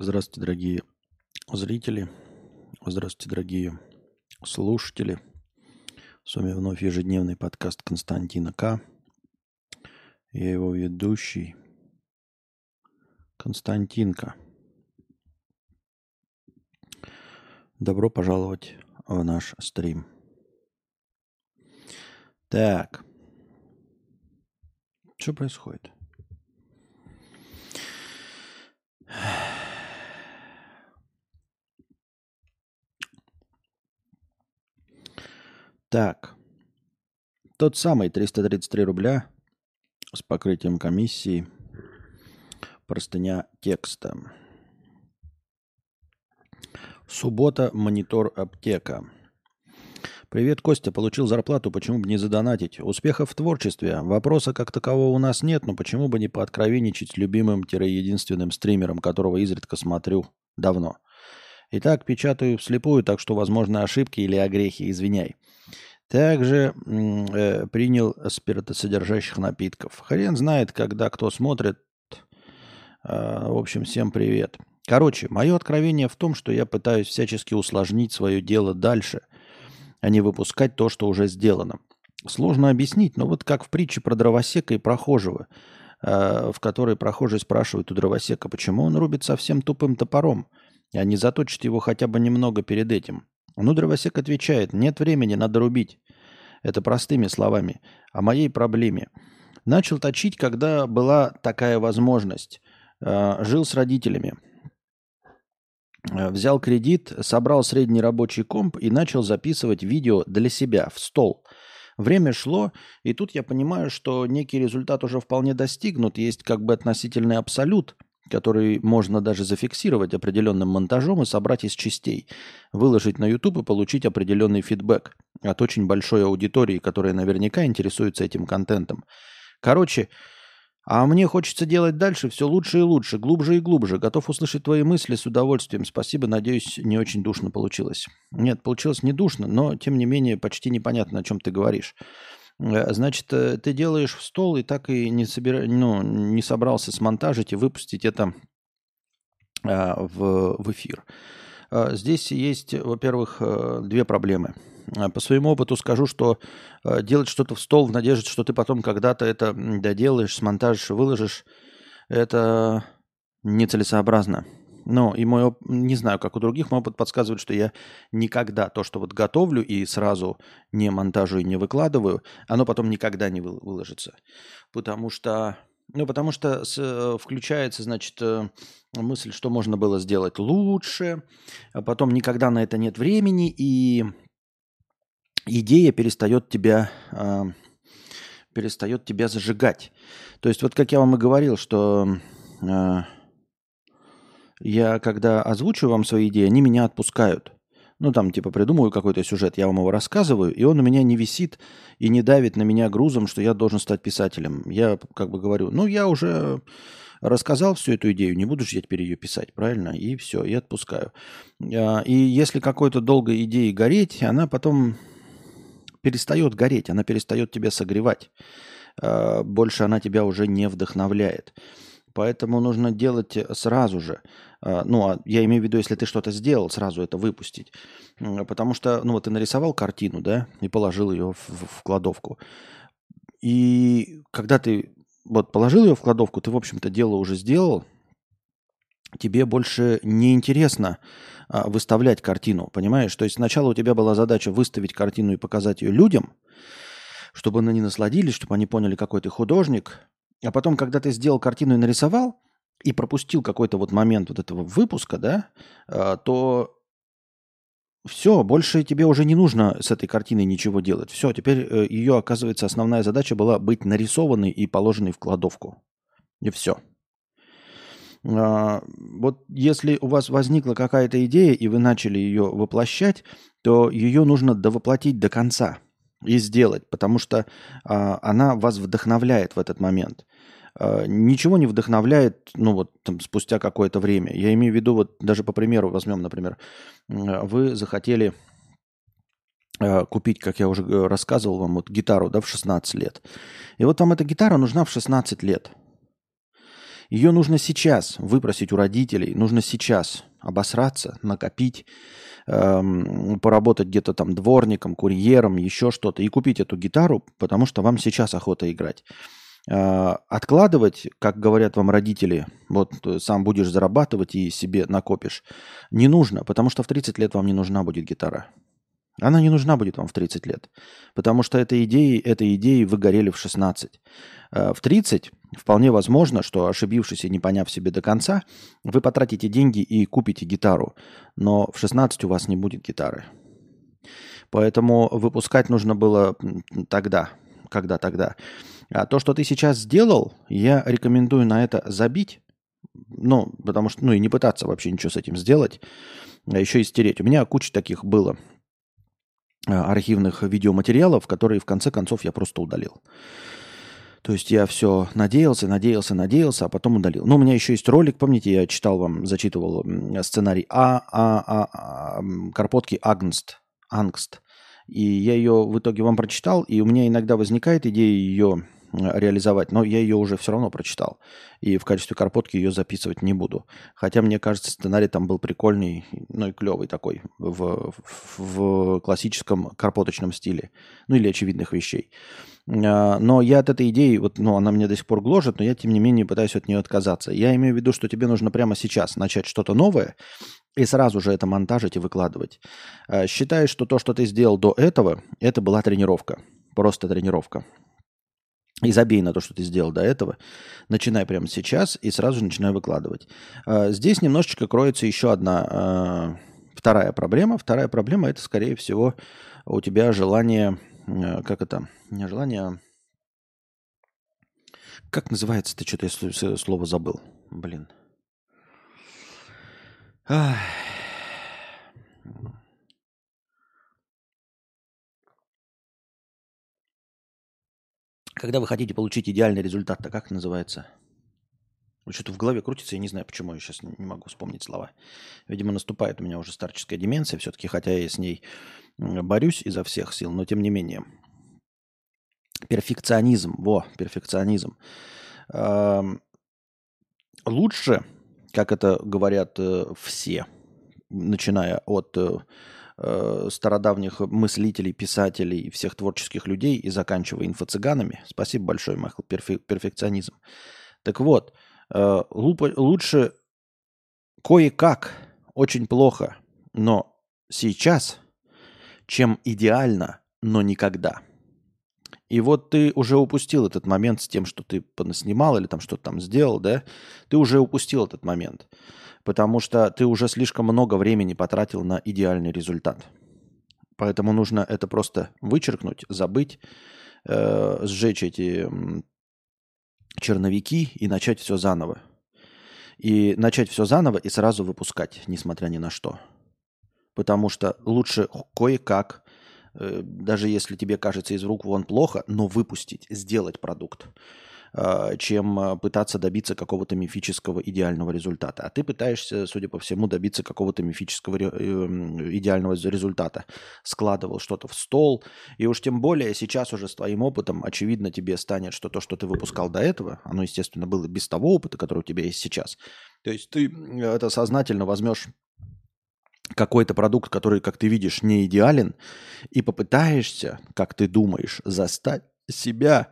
Здравствуйте, дорогие зрители. Здравствуйте, дорогие слушатели. С вами вновь ежедневный подкаст Константина К. Я его ведущий Константинка. Добро пожаловать в наш стрим. Так. Что происходит? Так. Тот самый 333 рубля с покрытием комиссии. Простыня текста. Суббота, монитор, аптека. Привет, Костя. Получил зарплату, почему бы не задонатить? Успехов в творчестве. Вопроса как такового у нас нет, но почему бы не пооткровенничать любимым-единственным стримером, которого изредка смотрю давно. Итак, печатаю вслепую, так что, возможно, ошибки или огрехи, извиняй. Также э, принял спиртосодержащих напитков. Хрен знает, когда кто смотрит. Э, в общем, всем привет. Короче, мое откровение в том, что я пытаюсь всячески усложнить свое дело дальше – а не выпускать то, что уже сделано. Сложно объяснить, но вот как в притче про дровосека и прохожего, э, в которой прохожий спрашивает у дровосека, почему он рубит совсем тупым топором, а не заточит его хотя бы немного перед этим. Ну, дровосек отвечает, нет времени, надо рубить. Это простыми словами. О моей проблеме. Начал точить, когда была такая возможность. Э, жил с родителями. Э, взял кредит, собрал средний рабочий комп и начал записывать видео для себя в стол. Время шло, и тут я понимаю, что некий результат уже вполне достигнут. Есть как бы относительный абсолют, который можно даже зафиксировать определенным монтажом и собрать из частей, выложить на YouTube и получить определенный фидбэк от очень большой аудитории, которая наверняка интересуется этим контентом. Короче, а мне хочется делать дальше все лучше и лучше, глубже и глубже. Готов услышать твои мысли с удовольствием. Спасибо, надеюсь, не очень душно получилось. Нет, получилось не душно, но, тем не менее, почти непонятно, о чем ты говоришь. Э, значит, э, ты делаешь в стол и так и не, собира... ну, не собрался смонтажить и выпустить это а, в, в эфир. А, здесь есть, во-первых, э, две проблемы – Э, по своему опыту скажу, что делать что-то в стол в надежде, что ты потом когда-то это доделаешь, смонтажишь, выложишь, это нецелесообразно. Но и мой опыт, не знаю, как у других, мой опыт подсказывает, что я никогда то, что вот готовлю и сразу не монтажу и не выкладываю, оно потом никогда не выложится. Потому что, ну, потому что с, э, включается, значит, мысль, что можно было сделать лучше, а потом никогда на это нет времени, и идея перестает тебя, э, перестает тебя зажигать. То есть вот как я вам и говорил, что э, я когда озвучиваю вам свои идеи, они меня отпускают. Ну, там, типа, придумываю какой-то сюжет, я вам его рассказываю, и он у меня не висит и не давит на меня грузом, что я должен стать писателем. Я как бы говорю, ну, я уже рассказал всю эту идею, не буду же я теперь ее писать, правильно? И все, и отпускаю. А, и если какой-то долгой идеей гореть, она потом перестает гореть, она перестает тебя согревать. А, больше она тебя уже не вдохновляет. Поэтому нужно делать сразу же. А, ну, а я имею в виду, если ты что-то сделал, сразу это выпустить. Потому что, ну вот ты нарисовал картину, да, и положил ее в, в кладовку. И когда ты вот положил ее в кладовку, ты, в общем-то, дело уже сделал, тебе больше не интересно а, выставлять картину, понимаешь? То есть сначала у тебя была задача выставить картину и показать ее людям, чтобы они насладились, чтобы они поняли, какой ты художник. А потом, когда ты сделал картину и нарисовал, и пропустил какой-то вот момент вот этого выпуска, да, а, то все, больше тебе уже не нужно с этой картиной ничего делать. Все, теперь э, ее, оказывается, основная задача была быть нарисованной и положенной в кладовку. И все. А, вот если у вас возникла какая-то идея, и вы начали ее воплощать, то ее нужно довоплотить до конца и сделать, потому что а, она вас вдохновляет в этот момент. А, ничего не вдохновляет, ну вот там, спустя какое-то время. Я имею в виду, вот даже по примеру возьмем, например, вы захотели купить, как я уже э, рассказывал вам, вот гитару да, в 16 лет. И вот вам эта гитара нужна в 16 лет – Ее нужно сейчас выпросить у родителей, нужно сейчас обосраться, накопить, эм, поработать где-то там дворником, курьером, еще что-то, и купить эту гитару, потому что вам сейчас охота играть. Э, откладывать, как говорят вам родители, вот э, сам будешь зарабатывать и себе накопишь, не нужно, потому что в 30 лет вам не нужна будет гитара. Она не нужна будет вам в 30 лет, потому что этой идеей, этой идеей вы горели в 16. Э, в 30 вполне возможно, что ошибившись и не поняв себе до конца, вы потратите деньги и купите гитару, но в 16 у вас не будет гитары. Поэтому выпускать нужно было тогда, когда тогда. А то, что ты сейчас сделал, я рекомендую на это забить, ну, потому что, ну, и не пытаться вообще ничего с этим сделать, а еще и стереть. У меня куча таких было а, архивных видеоматериалов, которые в конце концов я просто удалил. То есть я все надеялся, надеялся, надеялся, а потом удалил. Ну, у меня еще есть ролик, помните, я читал вам, зачитывал сценарий А, А, А, а Карпотки Агнст, Ангст. И я ее в итоге вам прочитал, и у меня иногда возникает идея ее реализовать, но я ее уже все равно прочитал. И в качестве карпотки ее записывать не буду. Хотя, мне кажется, сценарий там был прикольный, ну и клевый такой, в, в, классическом карпоточном стиле. Ну или очевидных вещей. А, но я от этой идеи, вот, ну, она меня до сих пор гложет, но я, тем не менее, пытаюсь от нее отказаться. Я имею в виду, что тебе нужно прямо сейчас начать что-то новое и сразу же это монтажить и выкладывать. А, считай, что то, что ты сделал до этого, это была тренировка. Просто тренировка. И забей на то, что ты сделал до этого. Начинай прямо сейчас и сразу же начинай выкладывать. А, здесь немножечко кроется еще одна а, вторая проблема. Вторая проблема это, скорее всего, у тебя желание, а, как это, не желание, как называется, ты что-то я слово забыл, блин. Когда вы хотите получить идеальный результат, то как это называется? Вот что-то в голове крутится, я не знаю, почему я сейчас не могу вспомнить слова. Видимо, наступает у меня уже старческая деменция все-таки, хотя я с ней борюсь изо всех сил, но тем не менее. Перфекционизм, во, перфекционизм. Лучше, как это говорят э, все, начиная от э, стародавних мыслителей, писателей и всех творческих людей и заканчивая инфо-цыганами. Спасибо большое, Майкл, перфе- перфекционизм. Так вот, э, лучше кое-как, очень плохо, но сейчас, чем идеально, но никогда. И вот ты уже упустил этот момент с тем, что ты понаснимал или там что-то там сделал, да? Ты уже упустил этот момент потому что ты уже слишком много времени потратил на идеальный результат. Поэтому нужно это просто вычеркнуть, забыть, э, сжечь эти черновики и начать все заново. И начать все заново и сразу выпускать, несмотря ни на что. Потому что лучше кое-как, э, даже если тебе кажется из рук вон плохо, но выпустить, сделать продукт. А, чем а, пытаться добиться какого-то мифического идеального результата. А ты пытаешься, судя по всему, добиться какого-то мифического эм, идеального результата. Складывал что-то в стол. И уж тем более сейчас уже с твоим опытом очевидно тебе станет, что то, что ты выпускал до этого, оно, естественно, было без того опыта, который у тебя есть сейчас. То есть ты это сознательно возьмешь какой-то продукт, который, как ты видишь, не идеален, и попытаешься, как ты думаешь, застать себя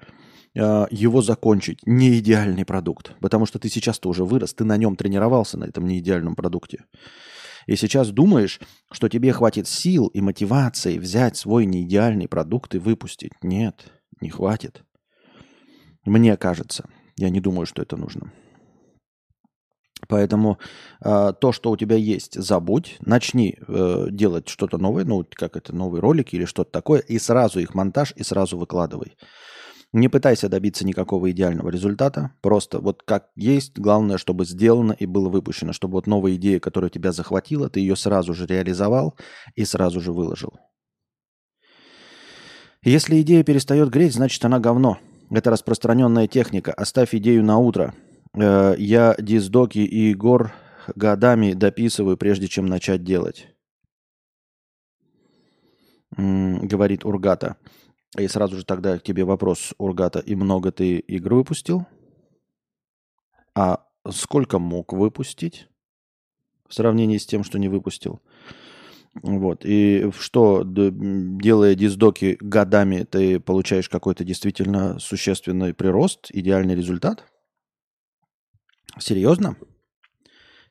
его закончить. Не идеальный продукт. Потому что ты сейчас-то уже вырос, ты на нем тренировался, на этом неидеальном продукте. И сейчас думаешь, что тебе хватит сил и мотивации взять свой неидеальный продукт и выпустить. Нет, не хватит. Мне кажется. Я не думаю, что это нужно. Поэтому э, то, что у тебя есть, забудь, начни э, делать что-то новое, ну, как это, новый ролик или что-то такое, и сразу их монтаж, и сразу выкладывай. Не пытайся добиться никакого идеального результата. Просто вот как есть, главное, чтобы сделано и было выпущено. Чтобы вот новая идея, которая тебя захватила, ты ее сразу же реализовал и сразу же выложил. Если идея перестает греть, значит она говно. Это распространенная техника. Оставь идею на утро. Э, я диздоки и Егор годами дописываю, прежде чем начать делать. Говорит Ургата. И сразу же тогда к тебе вопрос, Ургата, и много ты игр выпустил? А сколько мог выпустить в сравнении с тем, что не выпустил. Вот. И что, делая диздоки годами, ты получаешь какой-то действительно существенный прирост, идеальный результат? Серьезно?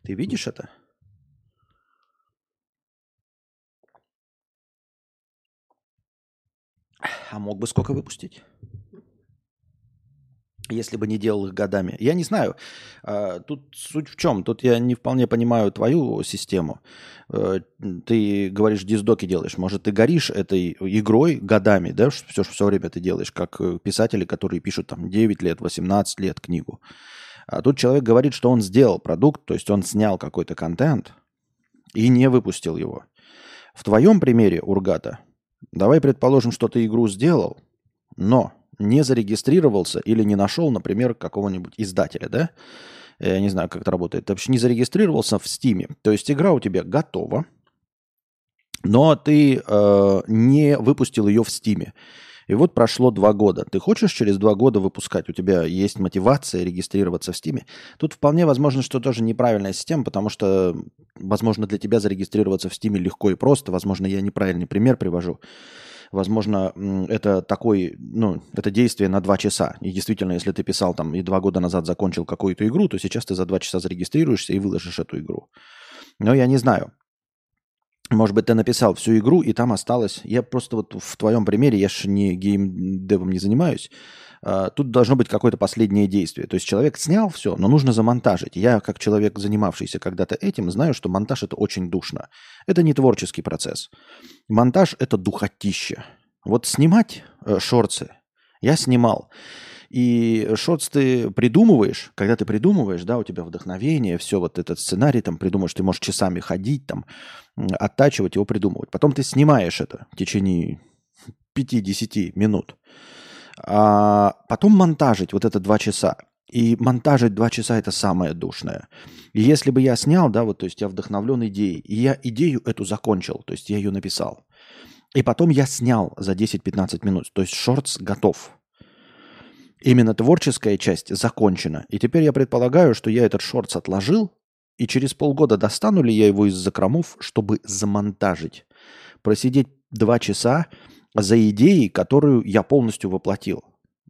Ты видишь это? А мог бы сколько выпустить? если бы не делал их годами. Я не знаю. А, тут суть в чем? Тут я не вполне понимаю твою систему. Э, ты говоришь, диздоки делаешь. Может, ты горишь этой игрой годами, да? Все, все время ты делаешь, как э, писатели, которые пишут там 9 лет, 18 лет книгу. А тут человек говорит, что он сделал продукт, то есть он снял какой-то контент и не выпустил его. В твоем примере, Ургата, давай предположим, что ты игру сделал, но не зарегистрировался или не нашел, например, какого-нибудь издателя, да? Я не знаю, как это работает. Ты вообще не зарегистрировался в Стиме. То есть игра у тебя готова, но ты э, не выпустил ее в Стиме. И вот прошло два года. Ты хочешь через два года выпускать? У тебя есть мотивация регистрироваться в Стиме? Тут вполне возможно, что тоже неправильная система, потому что, возможно, для тебя зарегистрироваться в Стиме легко и просто. Возможно, я неправильный пример привожу. Возможно, это такой, ну, это действие на два часа. И действительно, если ты писал там и два года назад закончил какую-то игру, то сейчас ты за два часа зарегистрируешься и выложишь эту игру. Но я не знаю. Может быть, ты написал всю игру, и там осталось... Я просто вот в твоем примере, я же не геймдевом не занимаюсь, а, тут должно быть какое-то последнее действие. То есть человек снял все, но нужно замонтажить. Я, как человек, занимавшийся когда-то этим, знаю, что монтаж это очень душно. Это не творческий процесс. Монтаж это духотище. Вот снимать э, шорцы я снимал. И шортс ты придумываешь, когда ты придумываешь, да, у тебя вдохновение, все вот этот сценарий, там придумаешь, ты можешь часами ходить, там, оттачивать его, придумывать. Потом ты снимаешь это в течение 5-10 минут а потом монтажить вот это два часа. И монтажить два часа это самое душное. И если бы я снял, да, вот, то есть я вдохновлен идеей, и я идею эту закончил, то есть я ее написал. И потом я снял за 10-15 минут, то есть шортс готов. Именно творческая часть закончена. И теперь я предполагаю, что я этот шортс отложил, и через полгода достану ли я его из закромов, чтобы замонтажить. Просидеть два часа, за идеей, которую я полностью воплотил.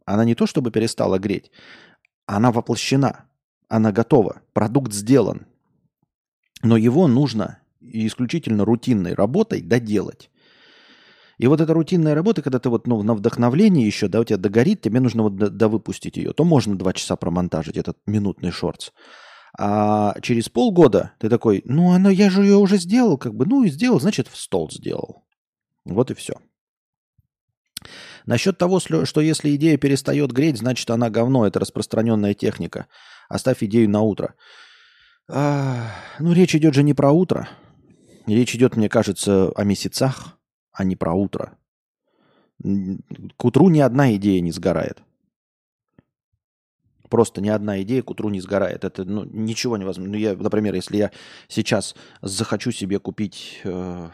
Она не то чтобы перестала греть, она воплощена, она готова, продукт сделан. Но его нужно исключительно рутинной работой доделать. И вот эта рутинная работа, когда ты вот ну, на вдохновлении еще, да, у тебя догорит, тебе нужно вот довыпустить ее, то можно два часа промонтажить этот минутный шортс. А через полгода ты такой, ну, оно, я же ее уже сделал, как бы, ну, и сделал, значит, в стол сделал. Вот и все. Насчет того, что если идея перестает греть, значит она говно, это распространенная техника. Оставь идею на утро. А, ну, речь идет же не про утро. Речь идет, мне кажется, о месяцах, а не про утро. К утру ни одна идея не сгорает. Просто ни одна идея к утру не сгорает. Это ну, ничего невозможно. Ну, я, например, если я сейчас захочу себе купить, э,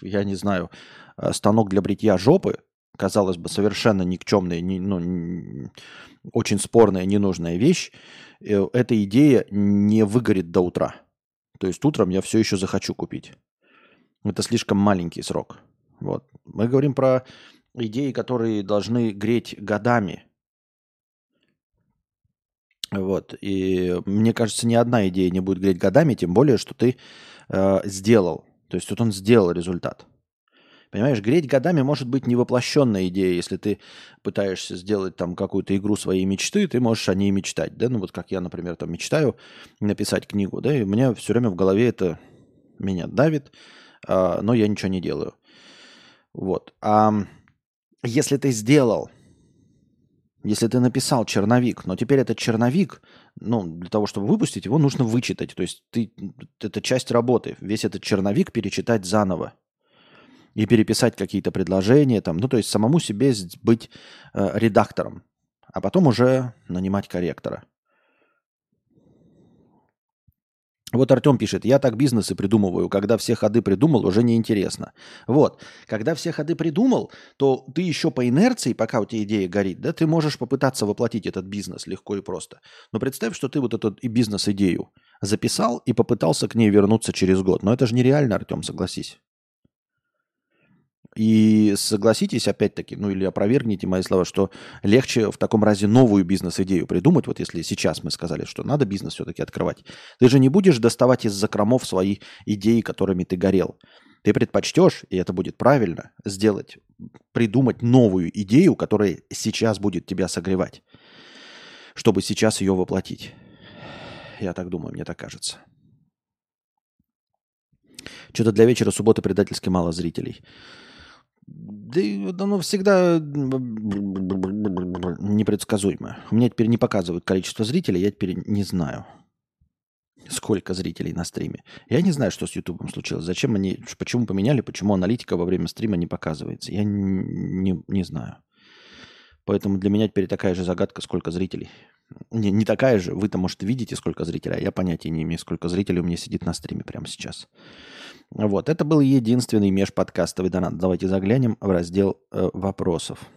я не знаю, э, станок для бритья жопы, казалось бы, совершенно никчемная, не, ну, очень спорная, ненужная вещь, э, эта идея не выгорит до утра. То есть утром я все еще захочу купить. Это слишком маленький срок. Вот. Мы говорим про идеи, которые должны греть годами. Вот. И мне кажется, ни одна идея не будет греть годами, тем более, что ты э, сделал. То есть вот он сделал результат. Понимаешь, греть годами может быть невоплощенная идея. Если ты пытаешься сделать там какую-то игру своей мечты, ты можешь о ней мечтать. Да? Ну вот как я, например, там мечтаю написать книгу, да, и у меня все время в голове это меня давит, а, но я ничего не делаю. Вот. А если ты сделал, если ты написал черновик, но теперь этот черновик, ну, для того, чтобы выпустить его, нужно вычитать. То есть ты, это часть работы. Весь этот черновик перечитать заново и переписать какие-то предложения, там, ну, то есть самому себе быть э, редактором, а потом уже нанимать корректора. Вот Артем пишет, я так бизнесы придумываю, когда все ходы придумал, уже неинтересно. Вот, когда все ходы придумал, то ты еще по инерции, пока у тебя идея горит, да, ты можешь попытаться воплотить этот бизнес легко и просто. Но представь, что ты вот эту бизнес-идею записал и попытался к ней вернуться через год. Но это же нереально, Артем, согласись. И согласитесь, опять-таки, ну или опровергните мои слова, что легче в таком разе новую бизнес-идею придумать, вот если сейчас мы сказали, что надо бизнес все-таки открывать. Ты же не будешь доставать из закромов свои идеи, которыми ты горел. Ты предпочтешь, и это будет правильно, сделать, придумать новую идею, которая сейчас будет тебя согревать, чтобы сейчас ее воплотить. Я так думаю, мне так кажется. Что-то для вечера субботы предательски мало зрителей. Да оно всегда непредсказуемо. У меня теперь не показывают количество зрителей, я теперь не знаю, сколько зрителей на стриме. Я не знаю, что с Ютубом случилось. Зачем они, почему поменяли, почему аналитика во время стрима не показывается. Я не, не, не знаю. Поэтому для меня теперь такая же загадка, сколько зрителей. Не, не такая же. Вы-то, может, видите, сколько зрителей, а я понятия не имею, сколько зрителей у меня сидит на стриме прямо сейчас. Вот, это был единственный межподкастовый донат. Давайте заглянем в раздел э, вопросов.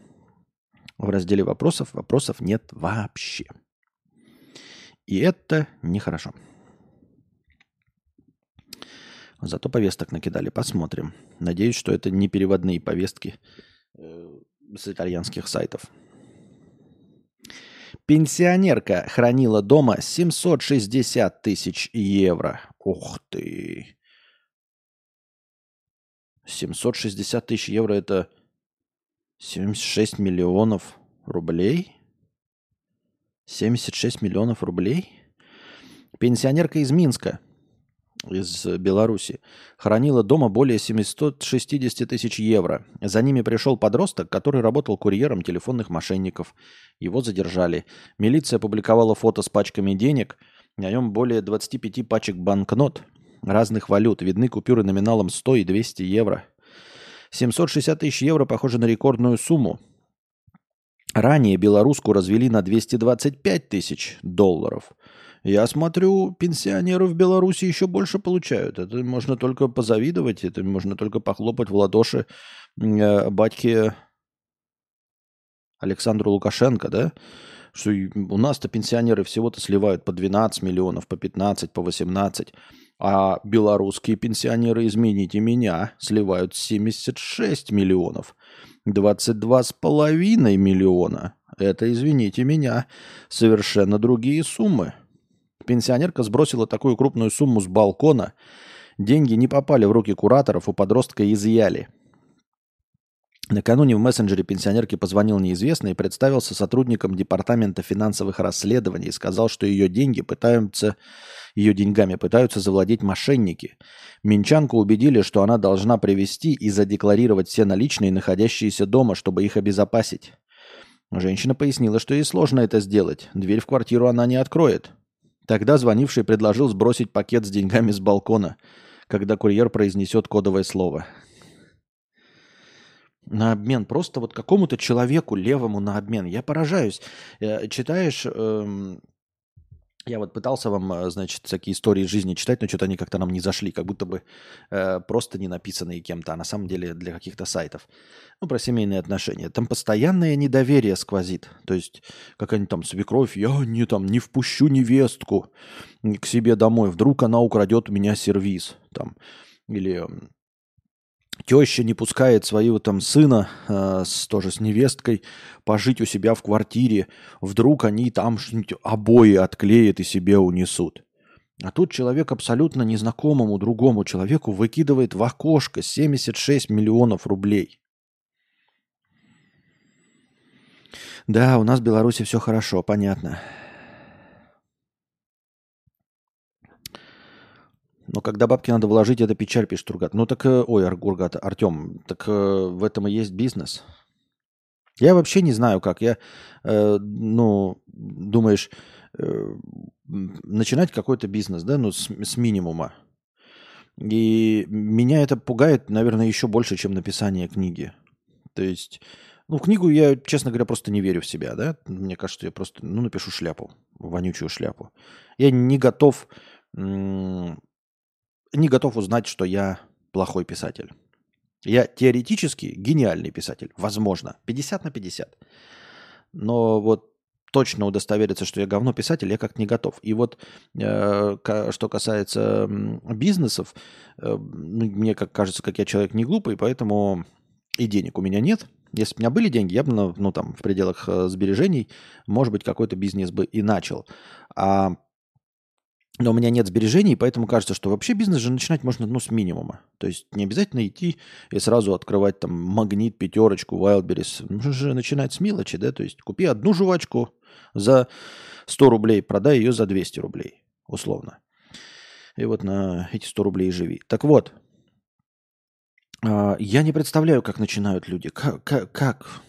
В разделе вопросов вопросов нет вообще. И это нехорошо. Зато повесток накидали. Посмотрим. Надеюсь, что это не переводные повестки э, с итальянских сайтов. Пенсионерка хранила дома 760 тысяч евро. Ух ты. 760 тысяч евро это 76 миллионов рублей? 76 миллионов рублей? Пенсионерка из Минска, из Беларуси, хранила дома более 760 тысяч евро. За ними пришел подросток, который работал курьером телефонных мошенников. Его задержали. Милиция опубликовала фото с пачками денег. На нем более 25 пачек банкнот – разных валют. Видны купюры номиналом 100 и 200 евро. 760 тысяч евро похоже на рекордную сумму. Ранее белоруску развели на 225 тысяч долларов. Я смотрю, пенсионеры в Беларуси еще больше получают. Это можно только позавидовать, это можно только похлопать в ладоши э, батьке Александру Лукашенко, да? Что у нас-то пенсионеры всего-то сливают по 12 миллионов, по 15, по 18. А белорусские пенсионеры, измените меня, сливают 76 миллионов. 22,5 миллиона. Это, извините меня, совершенно другие суммы. Пенсионерка сбросила такую крупную сумму с балкона. Деньги не попали в руки кураторов, у подростка изъяли. Накануне в мессенджере пенсионерке позвонил неизвестный и представился сотрудником Департамента финансовых расследований и сказал, что ее деньги пытаются, ее деньгами пытаются завладеть мошенники. Минчанку убедили, что она должна привести и задекларировать все наличные, находящиеся дома, чтобы их обезопасить. Женщина пояснила, что ей сложно это сделать. Дверь в квартиру она не откроет. Тогда звонивший предложил сбросить пакет с деньгами с балкона, когда курьер произнесет кодовое слово на обмен, просто вот какому-то человеку левому на обмен. Я поражаюсь. Э, читаешь, эм, я вот пытался вам, э, значит, всякие истории жизни читать, но что-то они как-то нам не зашли, как будто бы э, просто не написанные кем-то, а на самом деле для каких-то сайтов. Ну, про семейные отношения. Там постоянное недоверие сквозит. То есть, как они там, свекровь, я не там не впущу невестку к себе домой, вдруг она украдет у меня сервис. Там. Или теща не пускает своего там сына э, с, тоже с невесткой пожить у себя в квартире, вдруг они там обои отклеят и себе унесут. А тут человек абсолютно незнакомому другому человеку выкидывает в окошко 76 миллионов рублей. Да, у нас в Беларуси все хорошо, понятно. Но когда бабки надо вложить, это печаль, пишет Тургат. Ну так, э, ой, Аргургат, Артем, так э, в этом и есть бизнес. Я вообще не знаю, как. Я, э, ну, думаешь, э, начинать какой-то бизнес, да, ну, с, с минимума. И меня это пугает, наверное, еще больше, чем написание книги. То есть, ну, в книгу я, честно говоря, просто не верю в себя, да. Мне кажется, я просто, ну, напишу шляпу, вонючую шляпу. Я не готов не готов узнать, что я плохой писатель. Я теоретически гениальный писатель. Возможно. 50 на 50. Но вот точно удостовериться, что я говно писатель, я как-то не готов. И вот э, что касается бизнесов, э, ну, мне как кажется, как я человек не глупый, поэтому и денег у меня нет. Если бы у меня были деньги, я бы, ну, ну там, в пределах э, сбережений, может быть, какой-то бизнес бы и начал. А но у меня нет сбережений, поэтому кажется, что вообще бизнес же начинать можно ну, с минимума. То есть не обязательно идти и сразу открывать там магнит, пятерочку, Wildberries. Нужно же начинать с мелочи, да? То есть купи одну жвачку за 100 рублей, продай ее за 200 рублей, условно. И вот на эти 100 рублей живи. Так вот, а, я не представляю, как начинают люди. Как? как?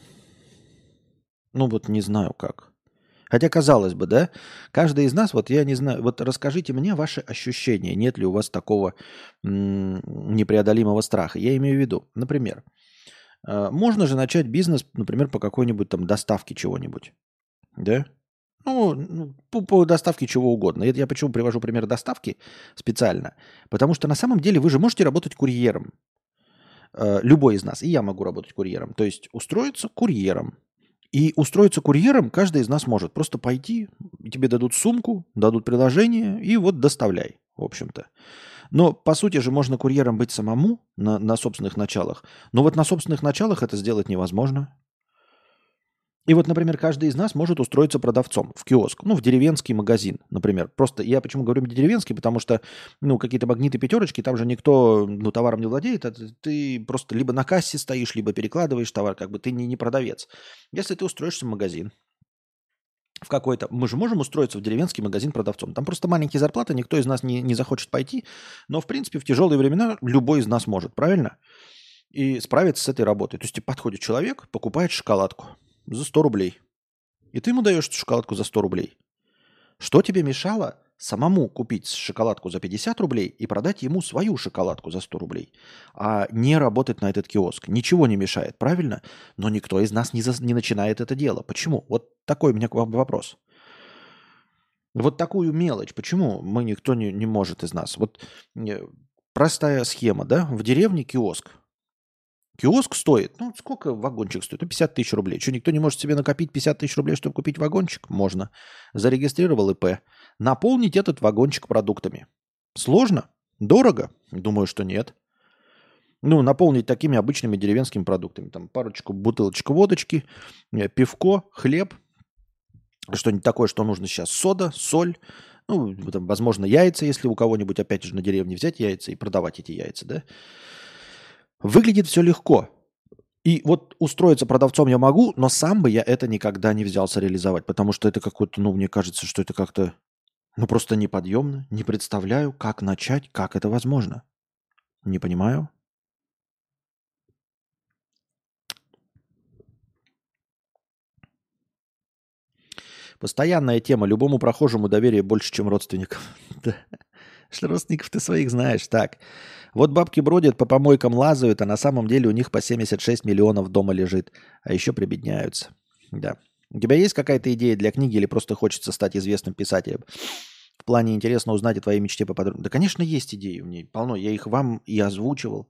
Ну вот не знаю как. Хотя, казалось бы, да, каждый из нас, вот я не знаю, вот расскажите мне ваши ощущения, нет ли у вас такого непреодолимого страха. Я имею в виду, например, э, можно же начать бизнес, например, по какой-нибудь там доставке чего-нибудь, да? Ну, ну, по, по доставке чего угодно. Это я почему привожу пример доставки специально? Потому что на самом деле вы же можете работать курьером. Э, любой из нас. И я могу работать курьером. То есть устроиться курьером и устроиться курьером каждый из нас может. Просто пойти, тебе дадут сумку, дадут приложение, и вот доставляй, в общем-то. Но, по сути же, можно курьером быть самому на, на собственных началах. Но вот на собственных началах это сделать невозможно. И вот, например, каждый из нас может устроиться продавцом в киоск, ну, в деревенский магазин, например. Просто я почему говорю деревенский, потому что, ну, какие-то магниты пятерочки, там же никто, ну, товаром не владеет, а ты просто либо на кассе стоишь, либо перекладываешь товар, как бы ты не, не продавец. Если ты устроишься в магазин, в какой-то... Мы же можем устроиться в деревенский магазин продавцом. Там просто маленькие зарплаты, никто из нас не, не захочет пойти. Но, в принципе, в тяжелые времена любой из нас может, правильно? И справиться с этой работой. То есть подходит человек, покупает шоколадку за 100 рублей. И ты ему даешь шоколадку за 100 рублей. Что тебе мешало самому купить шоколадку за 50 рублей и продать ему свою шоколадку за 100 рублей, а не работать на этот киоск? Ничего не мешает, правильно? Но никто из нас не, за, не начинает это дело. Почему? Вот такой у меня к вам вопрос. Вот такую мелочь. Почему мы никто не, не может из нас? Вот э, простая схема, да? В деревне киоск. Киоск стоит, ну, сколько вагончик стоит? Ну, 50 тысяч рублей. Что, никто не может себе накопить 50 тысяч рублей, чтобы купить вагончик? Можно. Зарегистрировал ИП. Наполнить этот вагончик продуктами. Сложно? Дорого? Думаю, что нет. Ну, наполнить такими обычными деревенскими продуктами. Там парочку бутылочек водочки, э, пивко, хлеб, что-нибудь такое, что нужно сейчас. Сода, соль, ну, там, возможно, яйца, если у кого-нибудь, опять же, на деревне взять яйца и продавать эти яйца, да. Выглядит все легко. И вот устроиться продавцом я могу, но сам бы я это никогда не взялся реализовать, потому что это какое-то, ну, мне кажется, что это как-то, ну, просто неподъемно. Не представляю, как начать, как это возможно. Не понимаю. Постоянная тема. Любому прохожему доверие больше, чем родственникам. Что родственников ты своих знаешь. Так. Вот бабки бродят, по помойкам лазают, а на самом деле у них по 76 миллионов дома лежит. А еще прибедняются. Да. У тебя есть какая-то идея для книги или просто хочется стать известным писателем? В плане интересно узнать о твоей мечте поподробнее. Да, конечно, есть идеи у меня полно. Я их вам и озвучивал.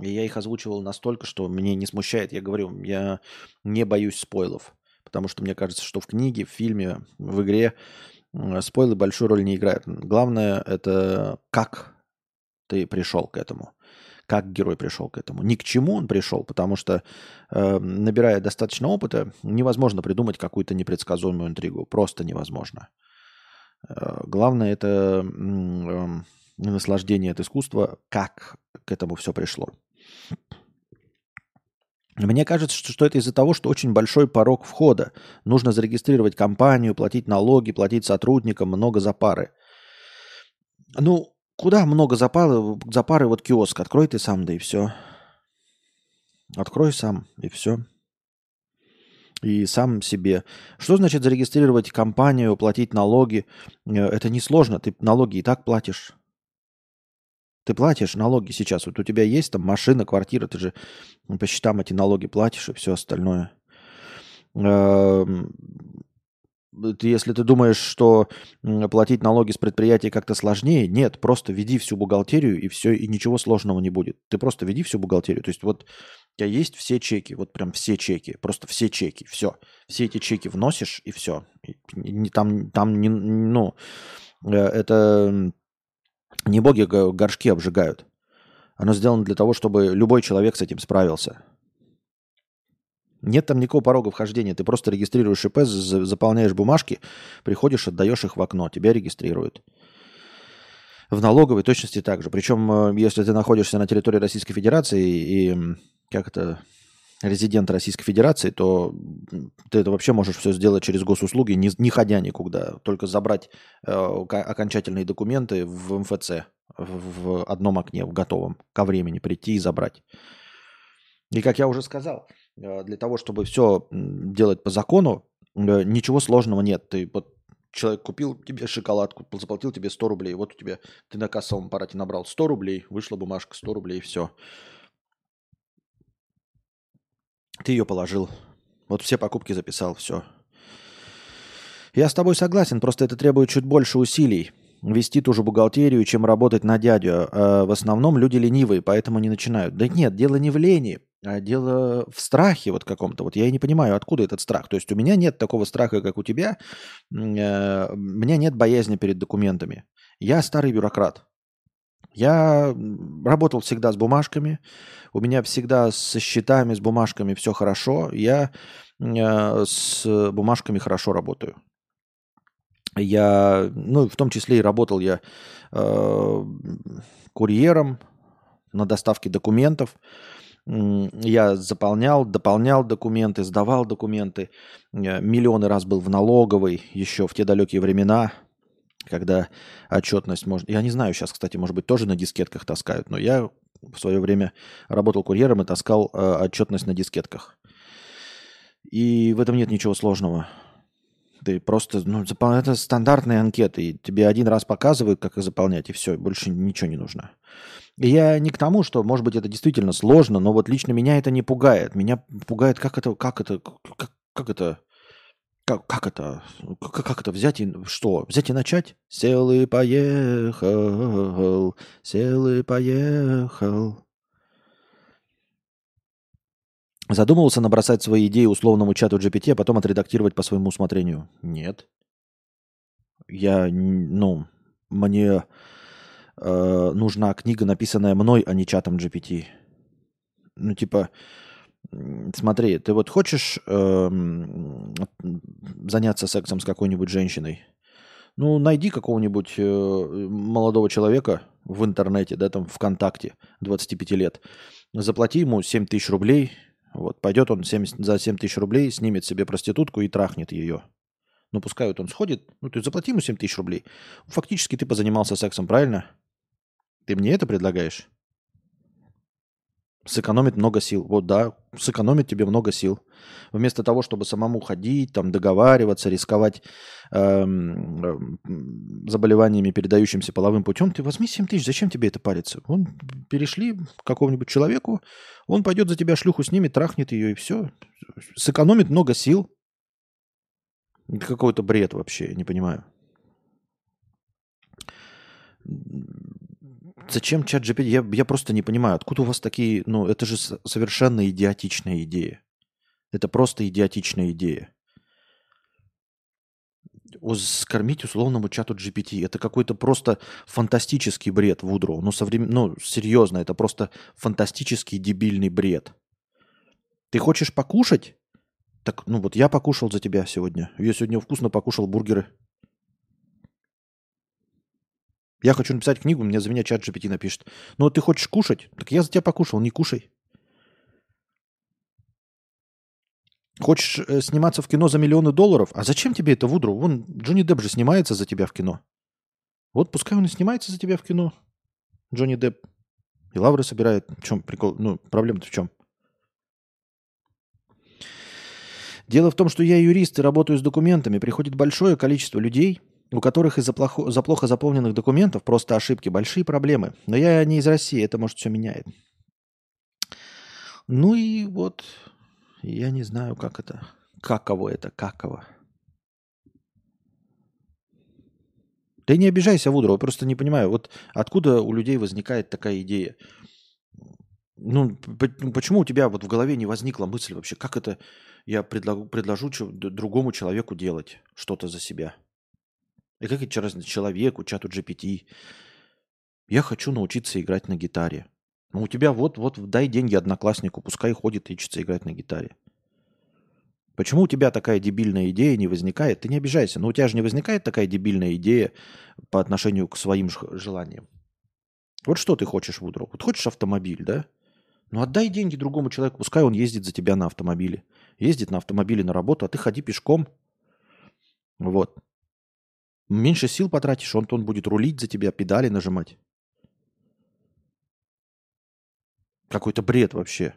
И я их озвучивал настолько, что мне не смущает. Я говорю, я не боюсь спойлов. Потому что мне кажется, что в книге, в фильме, в игре спойлы большую роль не играют. Главное это как ты пришел к этому? Как герой пришел к этому? Ни к чему он пришел, потому что, э, набирая достаточно опыта, невозможно придумать какую-то непредсказуемую интригу. Просто невозможно. Э, главное это э, наслаждение от искусства, как к этому все пришло. Мне кажется, что, что это из-за того, что очень большой порог входа. Нужно зарегистрировать компанию, платить налоги, платить сотрудникам, много за пары. Ну, Куда много за пары, за пары вот киоск. Открой ты сам, да и все. Открой сам, и все. И сам себе. Что значит зарегистрировать компанию, платить налоги? Э, это несложно. Ты налоги и так платишь. Ты платишь налоги сейчас. Вот у тебя есть там машина, квартира, ты же по счетам эти налоги платишь и все остальное. Эм, если ты думаешь, что платить налоги с предприятий как-то сложнее, нет, просто веди всю бухгалтерию и все, и ничего сложного не будет. Ты просто веди всю бухгалтерию. То есть вот у тебя есть все чеки, вот прям все чеки, просто все чеки, все. Все эти чеки вносишь и все. И, там, там не, ну, э, это не боги горшки обжигают. Оно сделано для того, чтобы любой человек с этим справился. Нет там никакого порога вхождения. Ты просто регистрируешь ИП, заполняешь бумажки, приходишь, отдаешь их в окно, тебя регистрируют. В налоговой точности так же. Причем, э, если ты находишься на территории Российской Федерации и как это резидент Российской Федерации, то ты это вообще можешь все сделать через госуслуги, не, не ходя никуда, только забрать э, окончательные документы в МФЦ в, в одном окне, в готовом, ко времени прийти и забрать. И как я уже сказал, э, для того, чтобы все делать по закону, э, ничего сложного нет. Ты вот человек купил тебе шоколадку, заплатил тебе 100 рублей, вот у тебя, ты на кассовом аппарате набрал 100 рублей, вышла бумажка 100 рублей, все. Ты ее положил. Вот все покупки записал, все. Я с тобой согласен, просто это требует чуть больше усилий вести ту же бухгалтерию, чем работать на дядю. А в основном люди ленивые, поэтому не начинают. Да нет, дело не в лени, а дело в страхе вот каком-то. Вот я и не понимаю, откуда этот страх. То есть у меня нет такого страха, как у тебя. Э, у меня нет боязни перед документами. Я старый бюрократ. Я работал всегда с бумажками. У меня всегда со счетами, с бумажками все хорошо. Я э, с бумажками хорошо работаю. Я, ну, в том числе и работал я э, курьером на доставке документов. Я заполнял, дополнял документы, сдавал документы. Миллионы раз был в налоговой еще в те далекие времена, когда отчетность может... Я не знаю, сейчас, кстати, может быть, тоже на дискетках таскают, но я в свое время работал курьером и таскал э, отчетность на дискетках. И в этом нет ничего сложного. Ты просто, ну, это стандартные анкеты. И тебе один раз показывают, как их заполнять, и все, больше ничего не нужно. И я не к тому, что, может быть, это действительно сложно, но вот лично меня это не пугает. Меня пугает, как это, как это, как, как это, как, как это, как, как это взять и что? Взять и начать? Сел и поехал, сел и поехал. Задумывался набросать свои идеи условному чату GPT, а потом отредактировать по своему усмотрению? Нет. Я, ну, мне э, нужна книга, написанная мной, а не чатом GPT. Ну, типа, смотри, ты вот хочешь э, заняться сексом с какой-нибудь женщиной? Ну, найди какого-нибудь э, молодого человека в интернете, да, там, ВКонтакте, 25 лет. Заплати ему 7 тысяч рублей, вот, пойдет он 70, за 7 тысяч рублей, снимет себе проститутку и трахнет ее. Ну, пускай вот он сходит, ну, ты заплати ему 7 тысяч рублей. Фактически ты позанимался сексом, правильно? Ты мне это предлагаешь? Сэкономит много сил. Вот да, сэкономит тебе много сил. Вместо того, чтобы самому ходить, там, договариваться, рисковать эм, эм, заболеваниями, передающимися половым путем, ты возьми 7 тысяч, зачем тебе это париться? Вон, перешли какому-нибудь человеку, он пойдет за тебя шлюху снимет, трахнет ее и все. Сэкономит много сил. Какой-то бред вообще, не понимаю. Зачем чат GPT? Я, я просто не понимаю, откуда у вас такие... Ну, это же совершенно идиотичная идея. Это просто идиотичная идея. Скормить условному чату GPT. Это какой-то просто фантастический бред Вудроу. Ну, соврем... ну, серьезно, это просто фантастический дебильный бред. Ты хочешь покушать? Так, ну вот я покушал за тебя сегодня. Я сегодня вкусно покушал бургеры. Я хочу написать книгу, мне за меня чат GPT напишет. Ну, ты хочешь кушать? Так я за тебя покушал, не кушай. Хочешь э, сниматься в кино за миллионы долларов? А зачем тебе это, Вудру? Вон Джонни Депп же снимается за тебя в кино. Вот пускай он и снимается за тебя в кино. Джонни Депп. И лавры собирает. В чем прикол? Ну, проблема-то в чем? Дело в том, что я юрист и работаю с документами. Приходит большое количество людей – у которых из-за плохо, за плохо заполненных документов просто ошибки, большие проблемы. Но я не из России, это может все меняет. Ну и вот, я не знаю, как это, каково это, каково. Ты не обижайся, Вудро, просто не понимаю, вот откуда у людей возникает такая идея? Ну, почему у тебя вот в голове не возникла мысль вообще, как это я предложу, предложу другому человеку делать что-то за себя? И как это разница человеку, чату GPT? Я хочу научиться играть на гитаре. Ну, у тебя вот-вот дай деньги однокласснику, пускай ходит и учится играть на гитаре. Почему у тебя такая дебильная идея не возникает? Ты не обижайся, но у тебя же не возникает такая дебильная идея по отношению к своим желаниям. Вот что ты хочешь, Вудро? Вот хочешь автомобиль, да? Ну отдай деньги другому человеку, пускай он ездит за тебя на автомобиле. Ездит на автомобиле на работу, а ты ходи пешком. Вот. Меньше сил потратишь, он-то он будет рулить за тебя, педали нажимать. Какой-то бред вообще.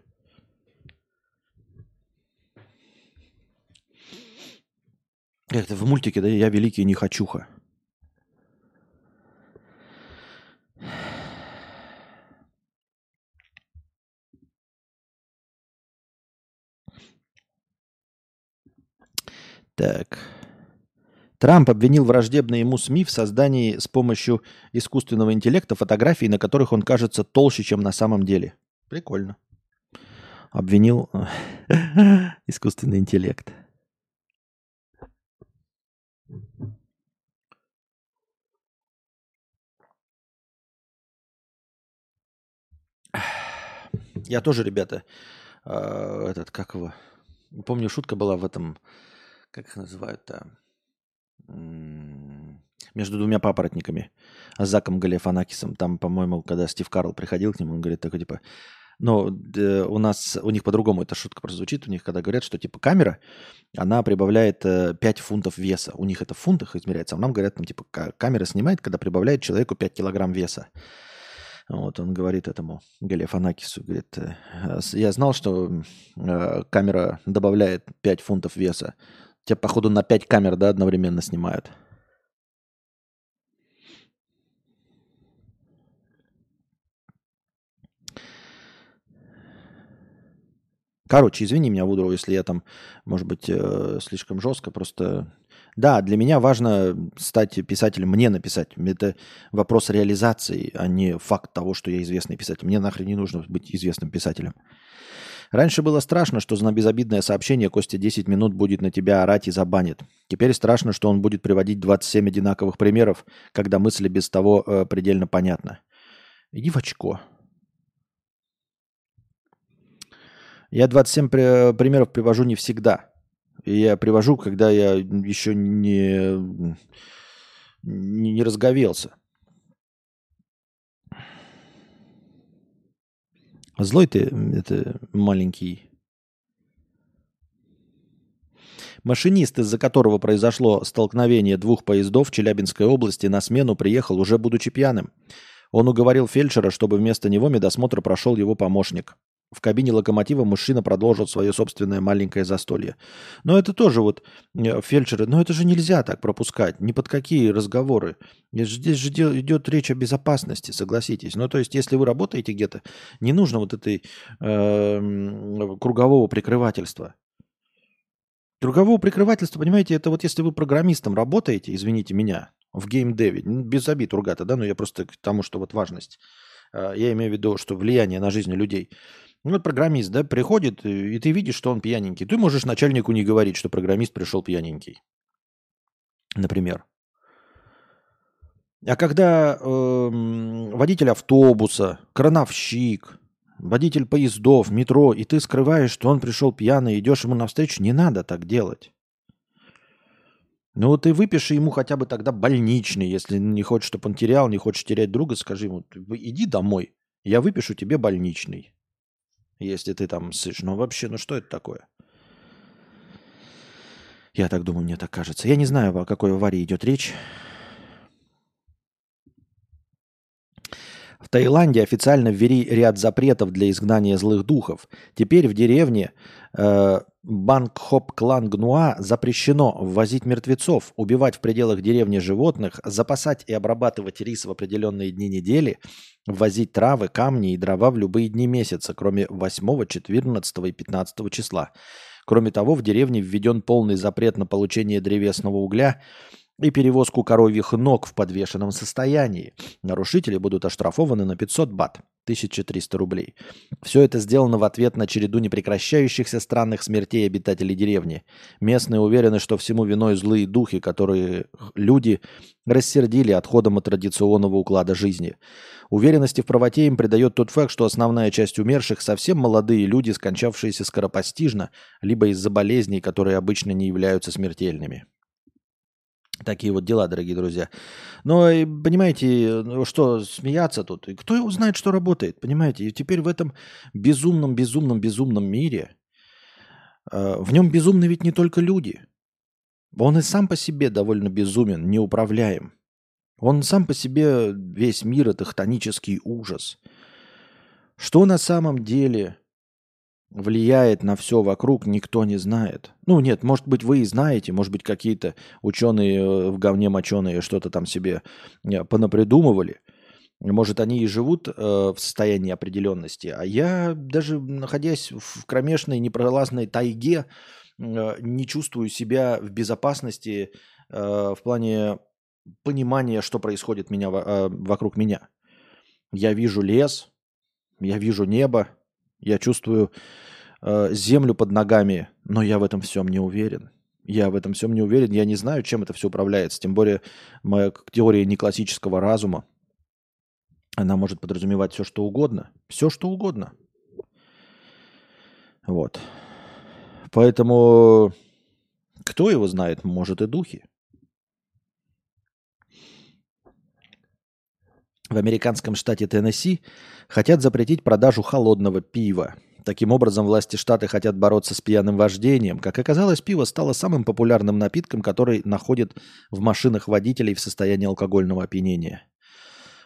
Это в мультике, да, я великий не хочуха. Так. Трамп обвинил враждебные ему СМИ в создании с помощью искусственного интеллекта фотографий, на которых он кажется толще, чем на самом деле. Прикольно. Обвинил искусственный интеллект. Я тоже, ребята, э, этот, как его, помню, шутка была в этом, как их называют-то, между двумя папоротниками, Заком Галифанакисом. Там, по-моему, когда Стив Карл приходил к нему, он говорит такой, типа, но у нас, у них по-другому эта шутка прозвучит, у них когда говорят, что типа камера, она прибавляет 5 э, фунтов веса. У них это в фунтах измеряется, а нам говорят, там, типа, камера снимает, когда прибавляет человеку 5 килограмм веса. Вот он говорит этому Галифанакису, говорит, «Э, я знал, что э, камера добавляет 5 фунтов веса. Тебя, походу, на 5 камер, да, одновременно снимают. Короче, извини меня, Вудро, если я там, может быть, э, слишком жестко, просто... Да, для меня важно стать писателем, мне написать. Это вопрос реализации, а не факт того, что я известный писатель. Мне нахрен не нужно быть известным писателем. Раньше было страшно, что за безобидное сообщение Костя 10 минут будет на тебя орать и забанит. Теперь страшно, что он будет приводить 27 одинаковых примеров, когда мысли без того э, предельно понятна. Иди в очко. Я 27 примеров привожу не всегда. Я привожу, когда я еще не, не разговелся. Злой ты, это маленький. Машинист, из-за которого произошло столкновение двух поездов в Челябинской области, на смену приехал уже будучи пьяным. Он уговорил фельдшера, чтобы вместо него медосмотр прошел его помощник. В кабине локомотива мужчина продолжил свое собственное маленькое застолье. Но это тоже вот э, фельдшеры, но это же нельзя так пропускать, ни под какие разговоры. Здесь же идет речь о безопасности, согласитесь. Ну, то есть, если вы работаете где-то, не нужно вот этой э, кругового прикрывательства. Кругового прикрывательства, понимаете, это вот если вы программистом работаете, извините меня, в геймдеве, без обид ругата, да, но я просто к тому, что вот важность. Э, я имею в виду, что влияние на жизнь людей – ну, вот программист, да, приходит, э, и ты видишь, что он пьяненький. Ты можешь начальнику не говорить, что программист пришел пьяненький. Например. А когда э, водитель автобуса, крановщик, водитель поездов, метро, и ты скрываешь, что он пришел пьяный, идешь ему навстречу, не надо так делать. Ну вот ты выпиши ему хотя бы тогда больничный, если не хочешь, чтобы он терял, не хочешь терять друга, скажи ему, иди домой, я выпишу тебе больничный если ты там сышь. Ну вообще, ну что это такое? Я так думаю, мне так кажется. Я не знаю, о какой аварии идет речь. В Таиланде официально ввели ряд запретов для изгнания злых духов. Теперь в деревне э, Бангхоп Клан Гнуа запрещено ввозить мертвецов, убивать в пределах деревни животных, запасать и обрабатывать рис в определенные дни недели, ввозить травы, камни и дрова в любые дни месяца, кроме 8, 14 и 15 числа. Кроме того, в деревне введен полный запрет на получение древесного угля и перевозку коровьих ног в подвешенном состоянии. Нарушители будут оштрафованы на 500 бат, 1300 рублей. Все это сделано в ответ на череду непрекращающихся странных смертей обитателей деревни. Местные уверены, что всему виной злые духи, которые люди рассердили отходом от традиционного уклада жизни. Уверенности в правоте им придает тот факт, что основная часть умерших совсем молодые люди, скончавшиеся скоропостижно, либо из-за болезней, которые обычно не являются смертельными. Такие вот дела, дорогие друзья. Но, понимаете, ну что, смеяться тут? Кто его знает, что работает, понимаете? И теперь в этом безумном, безумном, безумном мире, э, в нем безумны ведь не только люди. Он и сам по себе довольно безумен, неуправляем. Он сам по себе, весь мир, это хтонический ужас. Что на самом деле влияет на все вокруг, никто не знает. Ну нет, может быть, вы и знаете, может быть, какие-то ученые э, в говне моченые что-то там себе э, понапридумывали. Может, они и живут э, в состоянии определенности. А я, даже находясь в кромешной непролазной тайге, э, не чувствую себя в безопасности э, в плане понимания, что происходит меня, э, вокруг меня. Я вижу лес, я вижу небо, я чувствую э, землю под ногами, но я в этом всем не уверен. Я в этом всем не уверен. Я не знаю, чем это все управляется. Тем более моя теория неклассического разума. Она может подразумевать все, что угодно. Все, что угодно. Вот. Поэтому кто его знает, может и духи. В американском штате Теннесси хотят запретить продажу холодного пива. Таким образом, власти штата хотят бороться с пьяным вождением. Как оказалось, пиво стало самым популярным напитком, который находит в машинах водителей в состоянии алкогольного опьянения.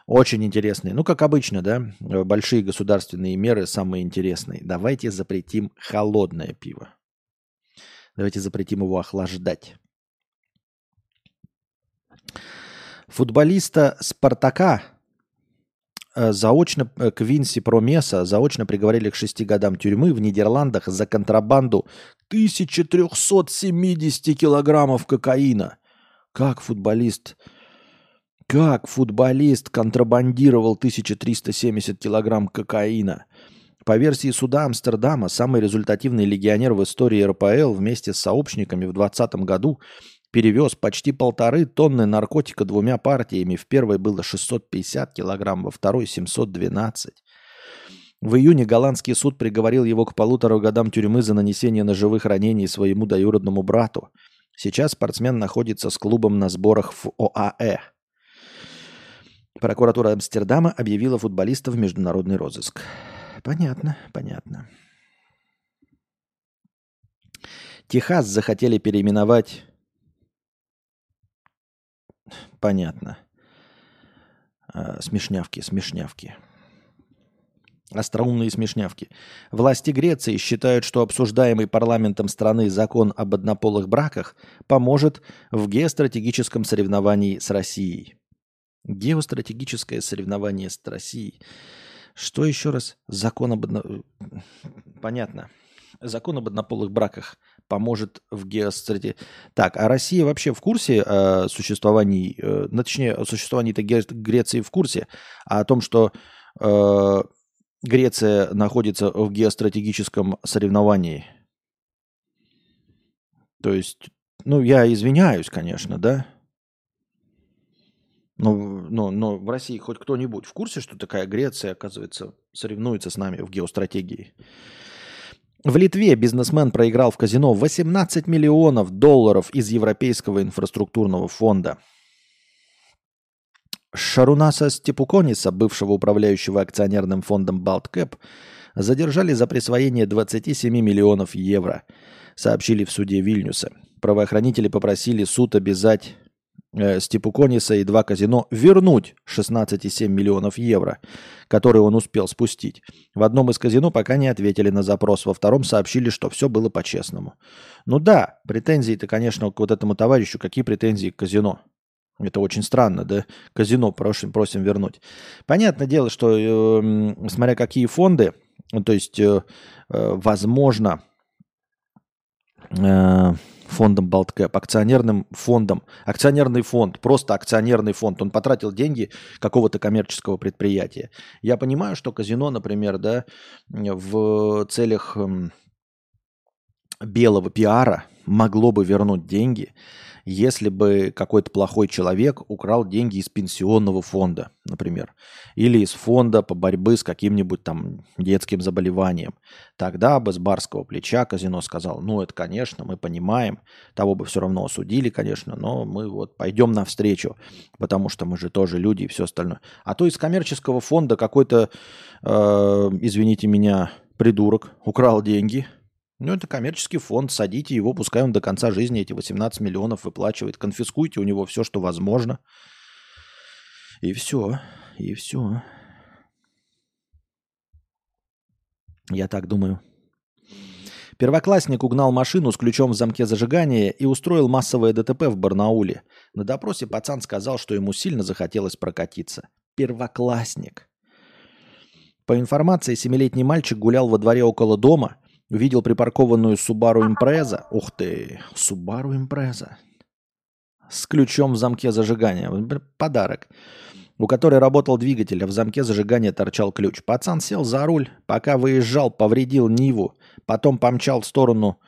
Очень интересный. Ну, как обычно, да, большие государственные меры самые интересные. Давайте запретим холодное пиво. Давайте запретим его охлаждать. Футболиста «Спартака» заочно э, Квинси Промеса заочно приговорили к шести годам тюрьмы в Нидерландах за контрабанду 1370 килограммов кокаина. Как футболист, как футболист контрабандировал 1370 килограмм кокаина? По версии суда Амстердама, самый результативный легионер в истории РПЛ вместе с сообщниками в 2020 году перевез почти полторы тонны наркотика двумя партиями. В первой было 650 килограмм, во второй 712. В июне голландский суд приговорил его к полутора годам тюрьмы за нанесение ножевых ранений своему двоюродному брату. Сейчас спортсмен находится с клубом на сборах в ОАЭ. Прокуратура Амстердама объявила футболиста в международный розыск. Понятно, понятно. Техас захотели переименовать Понятно. А, смешнявки, смешнявки. Остроумные смешнявки. Власти Греции считают, что обсуждаемый парламентом страны закон об однополых браках поможет в геостратегическом соревновании с Россией. Геостратегическое соревнование с Россией. Что еще раз? Закон об одно... Понятно. Закон об однополых браках – поможет в геостратегии. Так, а Россия вообще в курсе о существовании, э, ну, точнее, о существовании Греции в курсе, а о том, что э, Греция находится в геостратегическом соревновании? То есть, ну, я извиняюсь, конечно, да? Но, но, но в России хоть кто-нибудь в курсе, что такая Греция, оказывается, соревнуется с нами в геостратегии? В Литве бизнесмен проиграл в казино 18 миллионов долларов из Европейского инфраструктурного фонда. Шарунаса Степукониса, бывшего управляющего акционерным фондом Baltcap, задержали за присвоение 27 миллионов евро, сообщили в суде Вильнюса. Правоохранители попросили суд обязать э, Степукониса и два казино вернуть 16,7 миллионов евро, которые он успел спустить. В одном из казино пока не ответили на запрос, во втором сообщили, что все было по-честному. Ну да, претензии-то, конечно, к вот этому товарищу. Какие претензии к казино? Это очень странно, да? Казино просим, просим вернуть. Понятное дело, что э, смотря какие фонды, то есть, э, э, возможно, фондом Балткэп, акционерным фондом. Акционерный фонд, просто акционерный фонд. Он потратил деньги какого-то коммерческого предприятия. Я понимаю, что казино, например, да, в целях белого пиара могло бы вернуть деньги, если бы какой-то плохой человек украл деньги из пенсионного фонда, например, или из фонда по борьбе с каким-нибудь там детским заболеванием. Тогда бы с барского плеча казино сказал, ну это, конечно, мы понимаем, того бы все равно осудили, конечно, но мы вот пойдем навстречу, потому что мы же тоже люди и все остальное. А то из коммерческого фонда какой-то, э, извините меня, придурок украл деньги – ну, это коммерческий фонд, садите его, пускай он до конца жизни эти 18 миллионов выплачивает. Конфискуйте у него все, что возможно. И все, и все. Я так думаю. Первоклассник угнал машину с ключом в замке зажигания и устроил массовое ДТП в Барнауле. На допросе пацан сказал, что ему сильно захотелось прокатиться. Первоклассник. По информации, семилетний мальчик гулял во дворе около дома – Видел припаркованную Subaru Impreza. Ух ты, Subaru Impreza. С ключом в замке зажигания. Подарок. У которой работал двигатель, а в замке зажигания торчал ключ. Пацан сел за руль, пока выезжал, повредил Ниву. Потом помчал в сторону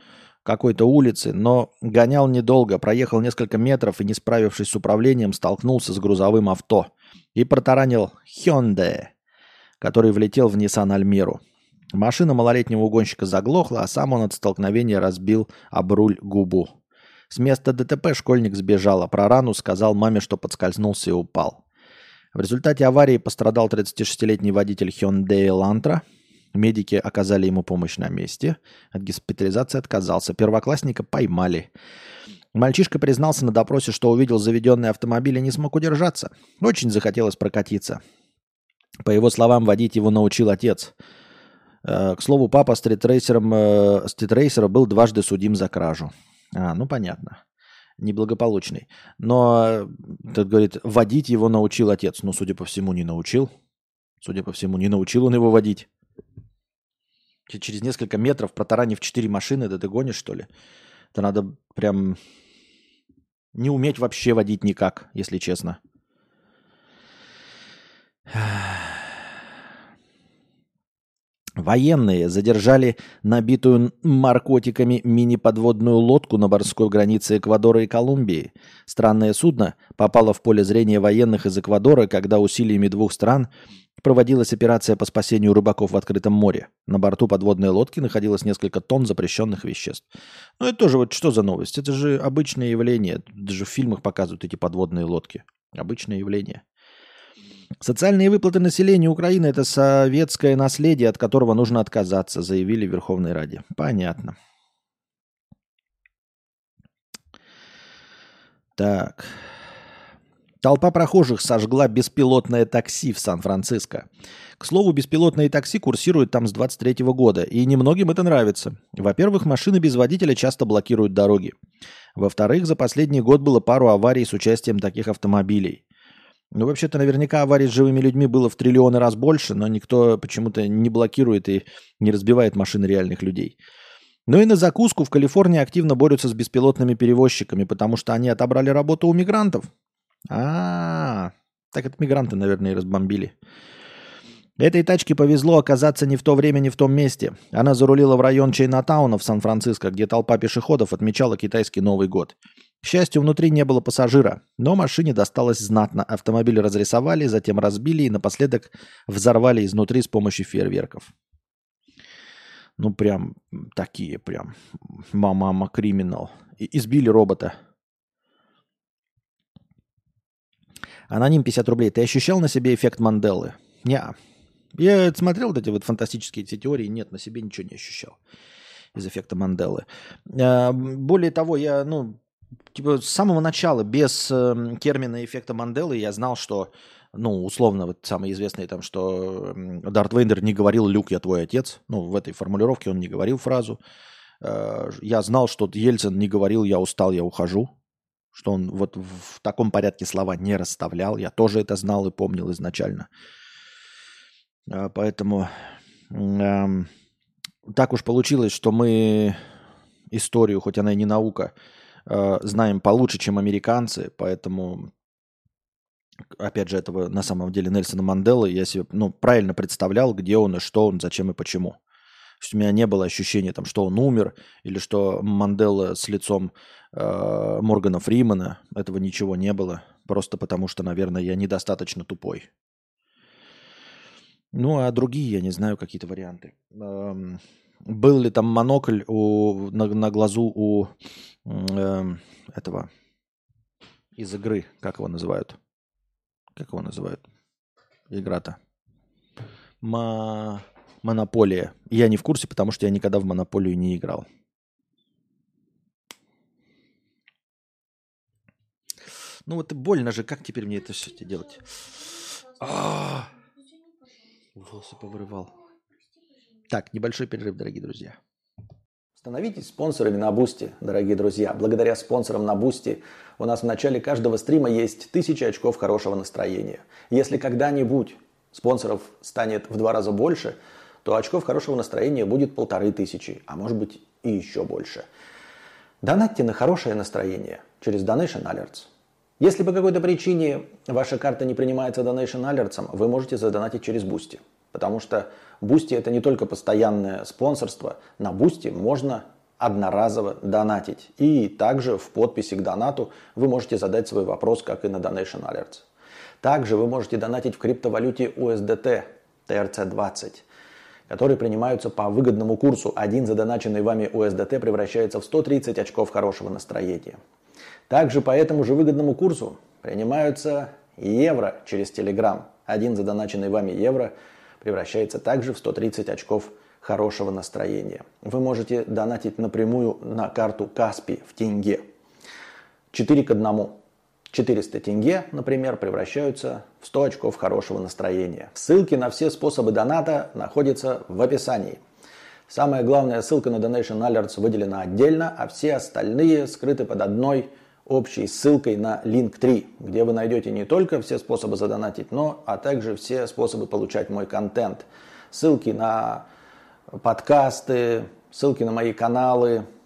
какой-то улицы, но гонял недолго, проехал несколько метров и, не справившись с управлением, столкнулся с грузовым авто и протаранил Hyundai, который влетел в Nissan Альмеру. Машина малолетнего угонщика заглохла, а сам он от столкновения разбил об руль губу. С места ДТП школьник сбежал, а про рану сказал маме, что подскользнулся и упал. В результате аварии пострадал 36-летний водитель Hyundai Elantra. Медики оказали ему помощь на месте. От госпитализации отказался. Первоклассника поймали. Мальчишка признался на допросе, что увидел заведенный автомобиль и не смог удержаться. Очень захотелось прокатиться. По его словам, водить его научил отец – к слову, папа стритрейсером, э, стритрейсера был дважды судим за кражу. А, ну понятно. Неблагополучный. Но, так говорит, водить его научил отец. Ну, судя по всему, не научил. Судя по всему, не научил он его водить. Через несколько метров, протаранив четыре машины, да ты гонишь, что ли? Это надо прям не уметь вообще водить никак, если честно. Военные задержали набитую наркотиками мини-подводную лодку на морской границе Эквадора и Колумбии. Странное судно попало в поле зрения военных из Эквадора, когда усилиями двух стран проводилась операция по спасению рыбаков в открытом море. На борту подводной лодки находилось несколько тонн запрещенных веществ. Ну это тоже вот что за новость? Это же обычное явление. Даже в фильмах показывают эти подводные лодки. Обычное явление. Социальные выплаты населению Украины – это советское наследие, от которого нужно отказаться, заявили в Верховной Раде. Понятно. Так. Толпа прохожих сожгла беспилотное такси в Сан-Франциско. К слову, беспилотные такси курсируют там с 23 года, и немногим это нравится. Во-первых, машины без водителя часто блокируют дороги. Во-вторых, за последний год было пару аварий с участием таких автомобилей. Ну, вообще-то, наверняка аварий с живыми людьми было в триллионы раз больше, но никто почему-то не блокирует и не разбивает машины реальных людей. Ну и на закуску в Калифорнии активно борются с беспилотными перевозчиками, потому что они отобрали работу у мигрантов. А, -а, -а. так это мигранты, наверное, и разбомбили. Этой тачке повезло оказаться не в то время, не в том месте. Она зарулила в район Чайнатауна в Сан-Франциско, где толпа пешеходов отмечала китайский Новый год. К счастью, внутри не было пассажира, но машине досталось знатно. Автомобиль разрисовали, затем разбили и напоследок взорвали изнутри с помощью фейерверков. Ну, прям такие прям. Мама криминал. Избили робота. Аноним 50 рублей. Ты ощущал на себе эффект Манделы? Не. Я смотрел вот эти вот фантастические эти теории. Нет, на себе ничего не ощущал из эффекта Манделы. А, более того, я, ну, типа с самого начала, без э, термина эффекта Манделы, я знал, что, ну, условно, вот самое известное там, что Дарт Вейдер не говорил «Люк, я твой отец». Ну, в этой формулировке он не говорил фразу. Э, я знал, что Ельцин не говорил «я устал, я ухожу». Что он вот в таком порядке слова не расставлял. Я тоже это знал и помнил изначально. Э, поэтому э, так уж получилось, что мы историю, хоть она и не наука, э, знаем получше, чем американцы, поэтому, опять же, этого на самом деле Нельсона Манделы я себе ну, правильно представлял, где он и что он, зачем и почему. То есть у меня не было ощущения, там, что он умер, или что Мандела с лицом э, Моргана Фримана. Этого ничего не было. Просто потому что, наверное, я недостаточно тупой. Ну, а другие, я не знаю, какие-то варианты. Эм, был ли там монокль у, на, на глазу у э, этого из игры, как его называют? Как его называют? Игра-то. Ма... Монополия. Я не в курсе, потому что я никогда в монополию не играл. Ну вот больно же, как теперь мне это все делать? А-а-а! Волосы повырывал. Так, небольшой перерыв, дорогие друзья. Становитесь спонсорами на Boosty, дорогие друзья. Благодаря спонсорам на Boosty у нас в начале каждого стрима есть тысяча очков хорошего настроения. Если когда-нибудь спонсоров станет в два раза больше, то очков хорошего настроения будет полторы тысячи, а может быть и еще больше. Донатьте на хорошее настроение через Donation Alerts. Если по какой-то причине ваша карта не принимается Donation Alerts, вы можете задонатить через Boosty. Потому что Boosty это не только постоянное спонсорство. На Boosty можно одноразово донатить. И также в подписи к донату вы можете задать свой вопрос, как и на Donation Alerts. Также вы можете донатить в криптовалюте USDT TRC20, которые принимаются по выгодному курсу. Один задоначенный вами USDT превращается в 130 очков хорошего настроения. Также по этому же выгодному курсу принимаются евро через Telegram. Один задоначенный вами евро превращается также в 130 очков хорошего настроения. Вы можете донатить напрямую на карту Каспи в тенге. 4 к 1. 400 тенге, например, превращаются в 100 очков хорошего настроения. Ссылки на все способы доната находятся в описании. Самая главная ссылка на Donation Alerts выделена отдельно, а все остальные скрыты под одной общей ссылкой на Link3, где вы найдете не только все способы задонатить, но а также все способы получать мой контент. Ссылки на подкасты, ссылки на мои каналы,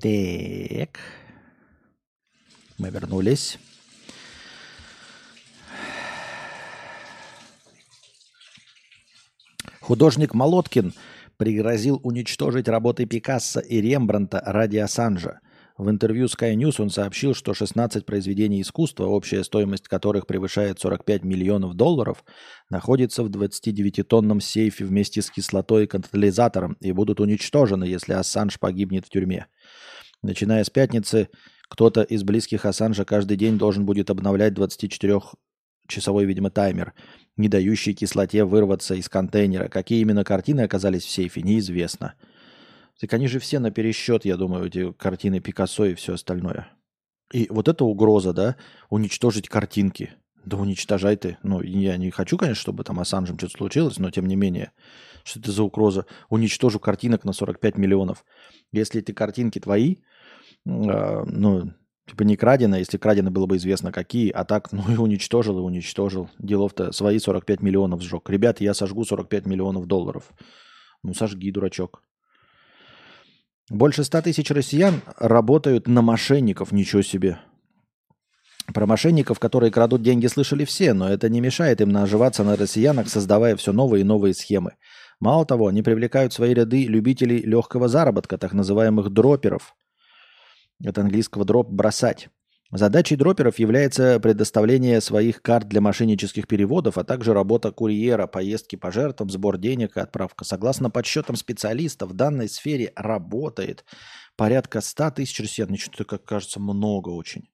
Так. Мы вернулись. Художник Молоткин пригрозил уничтожить работы Пикассо и Рембранта ради Ассанжа. В интервью Sky News он сообщил, что 16 произведений искусства, общая стоимость которых превышает 45 миллионов долларов, находится в 29-тонном сейфе вместе с кислотой и катализатором и будут уничтожены, если Ассанж погибнет в тюрьме. Начиная с пятницы, кто-то из близких Ассанжа каждый день должен будет обновлять 24-часовой, видимо, таймер, не дающий кислоте вырваться из контейнера. Какие именно картины оказались в сейфе, неизвестно. Так они же все на пересчет, я думаю, эти картины Пикассо и все остальное. И вот эта угроза, да, уничтожить картинки. Да уничтожай ты. Ну, я не хочу, конечно, чтобы там Ассанжем что-то случилось, но тем не менее. Что это за угроза? Уничтожу картинок на 45 миллионов. Если эти картинки твои, э, ну, Типа не крадено, если крадено было бы известно какие, а так, ну и уничтожил, и уничтожил. Делов-то свои 45 миллионов сжег. Ребят, я сожгу 45 миллионов долларов. Ну сожги, дурачок. Больше 100 тысяч россиян работают на мошенников, ничего себе. Про мошенников, которые крадут деньги, слышали все, но это не мешает им наживаться на россиянах, создавая все новые и новые схемы. Мало того, они привлекают в свои ряды любителей легкого заработка, так называемых дроперов – от английского дроп – бросать. Задачей дроперов является предоставление своих карт для мошеннических переводов, а также работа курьера, поездки по жертвам, сбор денег и отправка. Согласно подсчетам специалистов, в данной сфере работает порядка 100 тысяч россиян. Мне что-то, как кажется, много очень.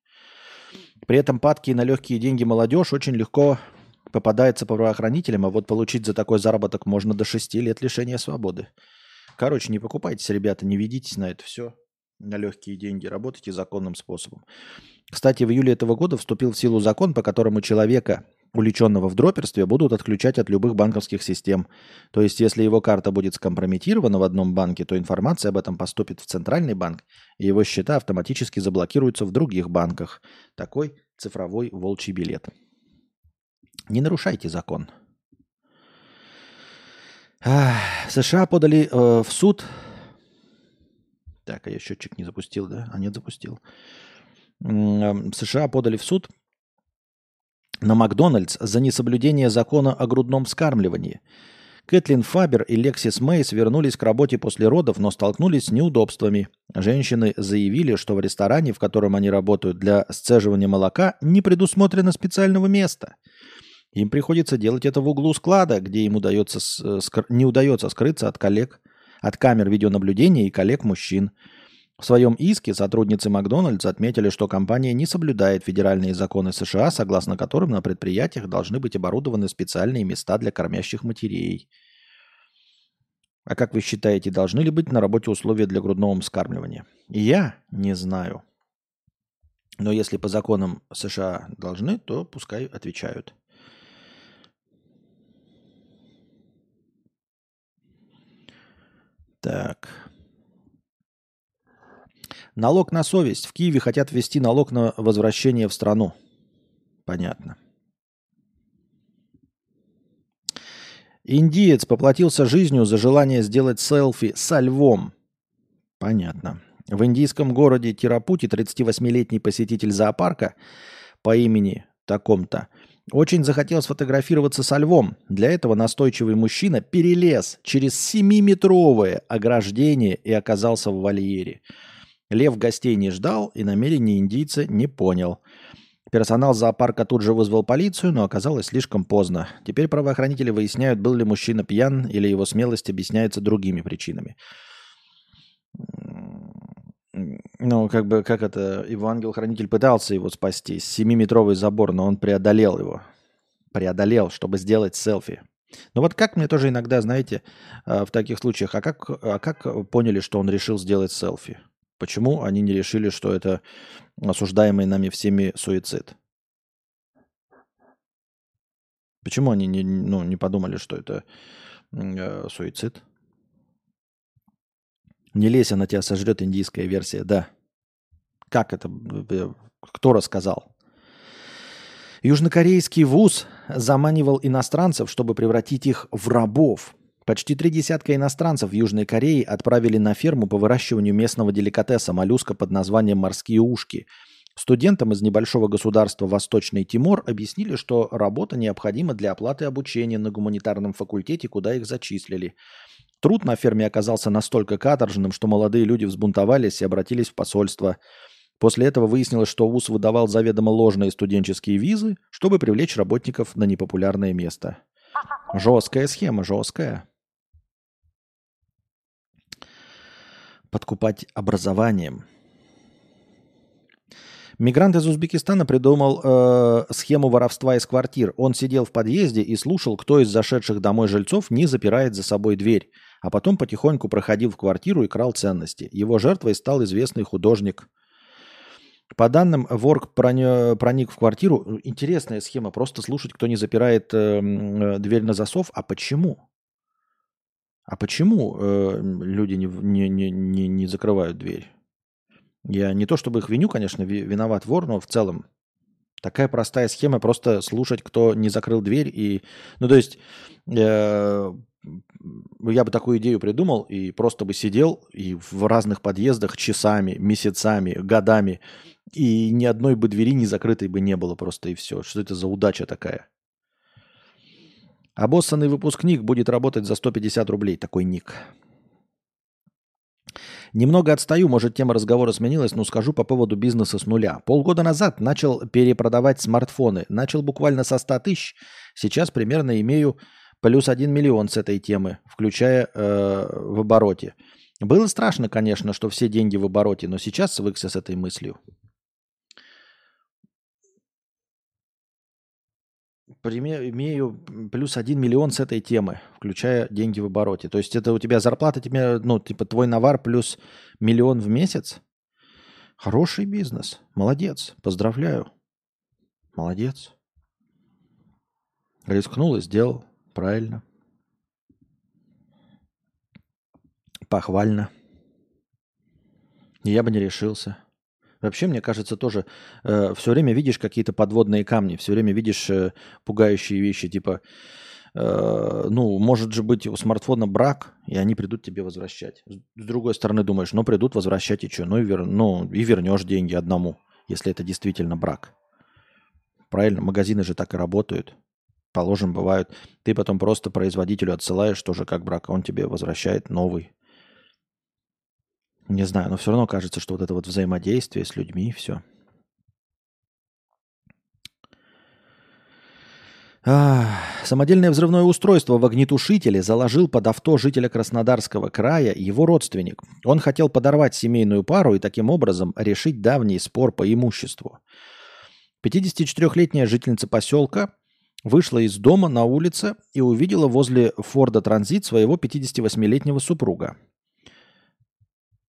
При этом падки на легкие деньги молодежь очень легко попадается правоохранителям, а вот получить за такой заработок можно до 6 лет лишения свободы. Короче, не покупайтесь, ребята, не ведитесь на это все на легкие деньги, работайте законным способом. Кстати, в июле этого года вступил в силу закон, по которому человека, увлеченного в дроперстве, будут отключать от любых банковских систем. То есть, если его карта будет скомпрометирована в одном банке, то информация об этом поступит в центральный банк, и его счета автоматически заблокируются в других банках. Такой цифровой волчий билет. Не нарушайте закон. США подали э, в суд так, а я счетчик не запустил, да? А нет, запустил. США подали в суд на Макдональдс за несоблюдение закона о грудном вскармливании. Кэтлин Фабер и Лексис Мейс вернулись к работе после родов, но столкнулись с неудобствами. Женщины заявили, что в ресторане, в котором они работают для сцеживания молока, не предусмотрено специального места. Им приходится делать это в углу склада, где им удается, не удается скрыться от коллег – от камер видеонаблюдения и коллег-мужчин. В своем иске сотрудницы Макдональдс отметили, что компания не соблюдает федеральные законы США, согласно которым на предприятиях должны быть оборудованы специальные места для кормящих матерей. А как вы считаете, должны ли быть на работе условия для грудного вскармливания? Я не знаю. Но если по законам США должны, то пускай отвечают. Так. Налог на совесть. В Киеве хотят ввести налог на возвращение в страну. Понятно. Индиец поплатился жизнью за желание сделать селфи со львом. Понятно. В индийском городе Тирапути 38-летний посетитель зоопарка по имени таком-то – очень захотел сфотографироваться со львом. Для этого настойчивый мужчина перелез через 7-метровое ограждение и оказался в вольере. Лев гостей не ждал и намерения индийца не понял. Персонал зоопарка тут же вызвал полицию, но оказалось слишком поздно. Теперь правоохранители выясняют, был ли мужчина пьян или его смелость объясняется другими причинами. Ну, как бы, как это, его ангел-хранитель пытался его спасти. Семиметровый забор, но он преодолел его. Преодолел, чтобы сделать селфи. Но вот как мне тоже иногда, знаете, э, в таких случаях, а как, а как поняли, что он решил сделать селфи? Почему они не решили, что это осуждаемый нами всеми суицид? Почему они не, ну, не подумали, что это э, суицид? Не лезь, она тебя сожрет, индийская версия, да. Как это? Э, кто рассказал? Южнокорейский вуз заманивал иностранцев, чтобы превратить их в рабов. Почти три десятка иностранцев в Южной Корее отправили на ферму по выращиванию местного деликатеса моллюска под названием «морские ушки». Студентам из небольшого государства Восточный Тимор объяснили, что работа необходима для оплаты обучения на гуманитарном факультете, куда их зачислили – Труд на ферме оказался настолько каторжным, что молодые люди взбунтовались и обратились в посольство. После этого выяснилось, что ВУЗ выдавал заведомо ложные студенческие визы, чтобы привлечь работников на непопулярное место. Жесткая схема, жесткая. Подкупать образованием. Мигрант из Узбекистана придумал э, схему воровства из квартир. Он сидел в подъезде и слушал, кто из зашедших домой жильцов не запирает за собой дверь а потом потихоньку проходил в квартиру и крал ценности. Его жертвой стал известный художник. По данным, вор проник в квартиру. Интересная схема. Просто слушать, кто не запирает э, э, дверь на засов. А почему? А почему э, люди не, не, не, не закрывают дверь? Я не то чтобы их виню, конечно, виноват вор, но в целом такая простая схема просто слушать, кто не закрыл дверь. И, ну, то есть э, я бы такую идею придумал и просто бы сидел и в разных подъездах часами, месяцами, годами, и ни одной бы двери не закрытой бы не было просто и все. Что это за удача такая? Обоссанный выпускник будет работать за 150 рублей. Такой ник. Немного отстаю, может, тема разговора сменилась, но скажу по поводу бизнеса с нуля. Полгода назад начал перепродавать смартфоны. Начал буквально со 100 тысяч. Сейчас примерно имею плюс 1 миллион с этой темы, включая э, в обороте. Было страшно, конечно, что все деньги в обороте, но сейчас свыкся с этой мыслью. Имею плюс 1 миллион с этой темы, включая деньги в обороте. То есть это у тебя зарплата, тебе, ну, типа твой навар плюс миллион в месяц? Хороший бизнес. Молодец. Поздравляю. Молодец. Рискнул и сделал. Правильно. Похвально. Я бы не решился. Вообще, мне кажется, тоже э, все время видишь какие-то подводные камни, все время видишь э, пугающие вещи, типа, э, ну, может же быть у смартфона брак, и они придут тебе возвращать. С другой стороны думаешь, ну, придут возвращать и что? Ну, вер, ну, и вернешь деньги одному, если это действительно брак. Правильно, магазины же так и работают. Положим, бывают. Ты потом просто производителю отсылаешь тоже как брак, а он тебе возвращает новый. Не знаю, но все равно кажется, что вот это вот взаимодействие с людьми, все. А, самодельное взрывное устройство в огнетушителе заложил под авто жителя Краснодарского края его родственник. Он хотел подорвать семейную пару и таким образом решить давний спор по имуществу. 54-летняя жительница поселка вышла из дома на улице и увидела возле Форда Транзит своего 58-летнего супруга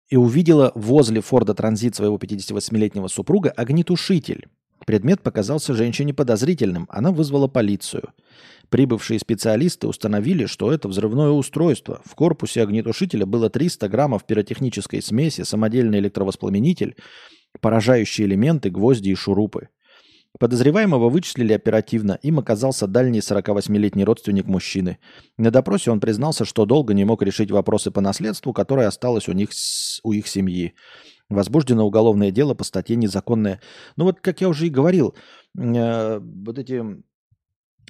и увидела возле Форда Транзит своего 58-летнего супруга огнетушитель. Предмет показался женщине подозрительным. Она вызвала полицию. Прибывшие специалисты установили, что это взрывное устройство. В корпусе огнетушителя было 300 граммов пиротехнической смеси, самодельный электровоспламенитель, поражающие элементы, гвозди и шурупы. Подозреваемого вычислили оперативно. Им оказался дальний 48-летний родственник мужчины. На допросе он признался, что долго не мог решить вопросы по наследству, которое осталось у них у их семьи. Возбуждено уголовное дело по статье «Незаконное». Ну вот, как я уже и говорил, э, вот эти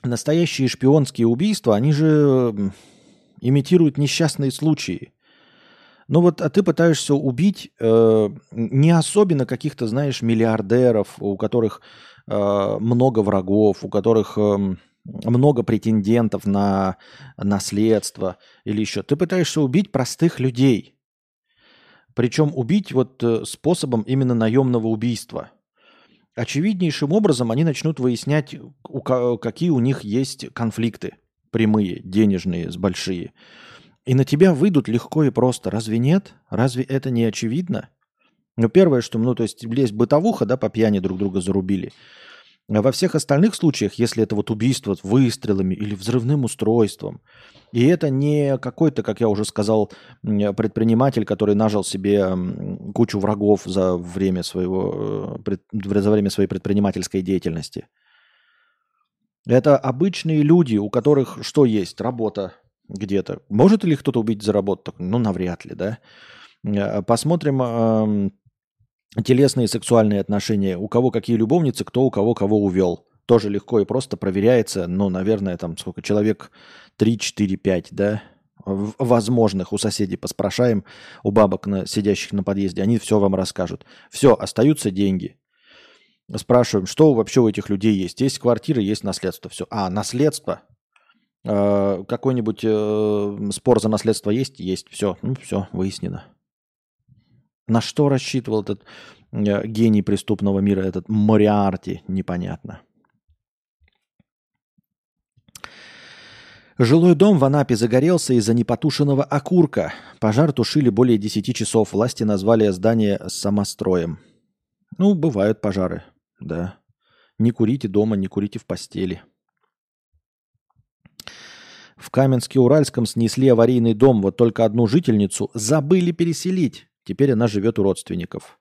настоящие шпионские убийства, они же имитируют несчастные случаи. Ну вот, а ты пытаешься убить э, не особенно каких-то, знаешь, миллиардеров, у которых Э, много врагов, у которых эм, много претендентов на наследство или еще. Ты пытаешься убить простых людей. Причем убить вот э, способом именно наемного убийства. Очевиднейшим образом они начнут выяснять, какие у них есть конфликты прямые, денежные, с большие. И на тебя выйдут легко и просто. Разве нет? Разве это не очевидно? Ну, первое, что, ну, то есть, есть бытовуха, да, по пьяни друг друга зарубили. А во всех остальных случаях, если это вот убийство выстрелами или взрывным устройством, и это не какой-то, как я уже сказал, предприниматель, который нажил себе кучу врагов за время, своего, э, за время своей предпринимательской деятельности. Это обычные люди, у которых что есть? Работа где-то. Может ли кто-то убить за работу? Ну, навряд ли, да? Э, посмотрим телесные сексуальные отношения, у кого какие любовницы, кто у кого кого увел. Тоже легко и просто проверяется, ну, наверное, там сколько, человек 3, 4, 5, да, возможных у соседей поспрашаем, у бабок, на, сидящих на подъезде, они все вам расскажут. Все, остаются деньги. Спрашиваем, что вообще у этих людей есть. Есть квартира, есть наследство. Все. А, наследство. Э, какой-нибудь э, спор за наследство есть? Есть. Все. Ну, все, выяснено. На что рассчитывал этот э, гений преступного мира, этот Мориарти, непонятно. Жилой дом в Анапе загорелся из-за непотушенного окурка. Пожар тушили более 10 часов. Власти назвали здание самостроем. Ну, бывают пожары, да. Не курите дома, не курите в постели. В Каменске-Уральском снесли аварийный дом, вот только одну жительницу забыли переселить. Теперь она живет у родственников.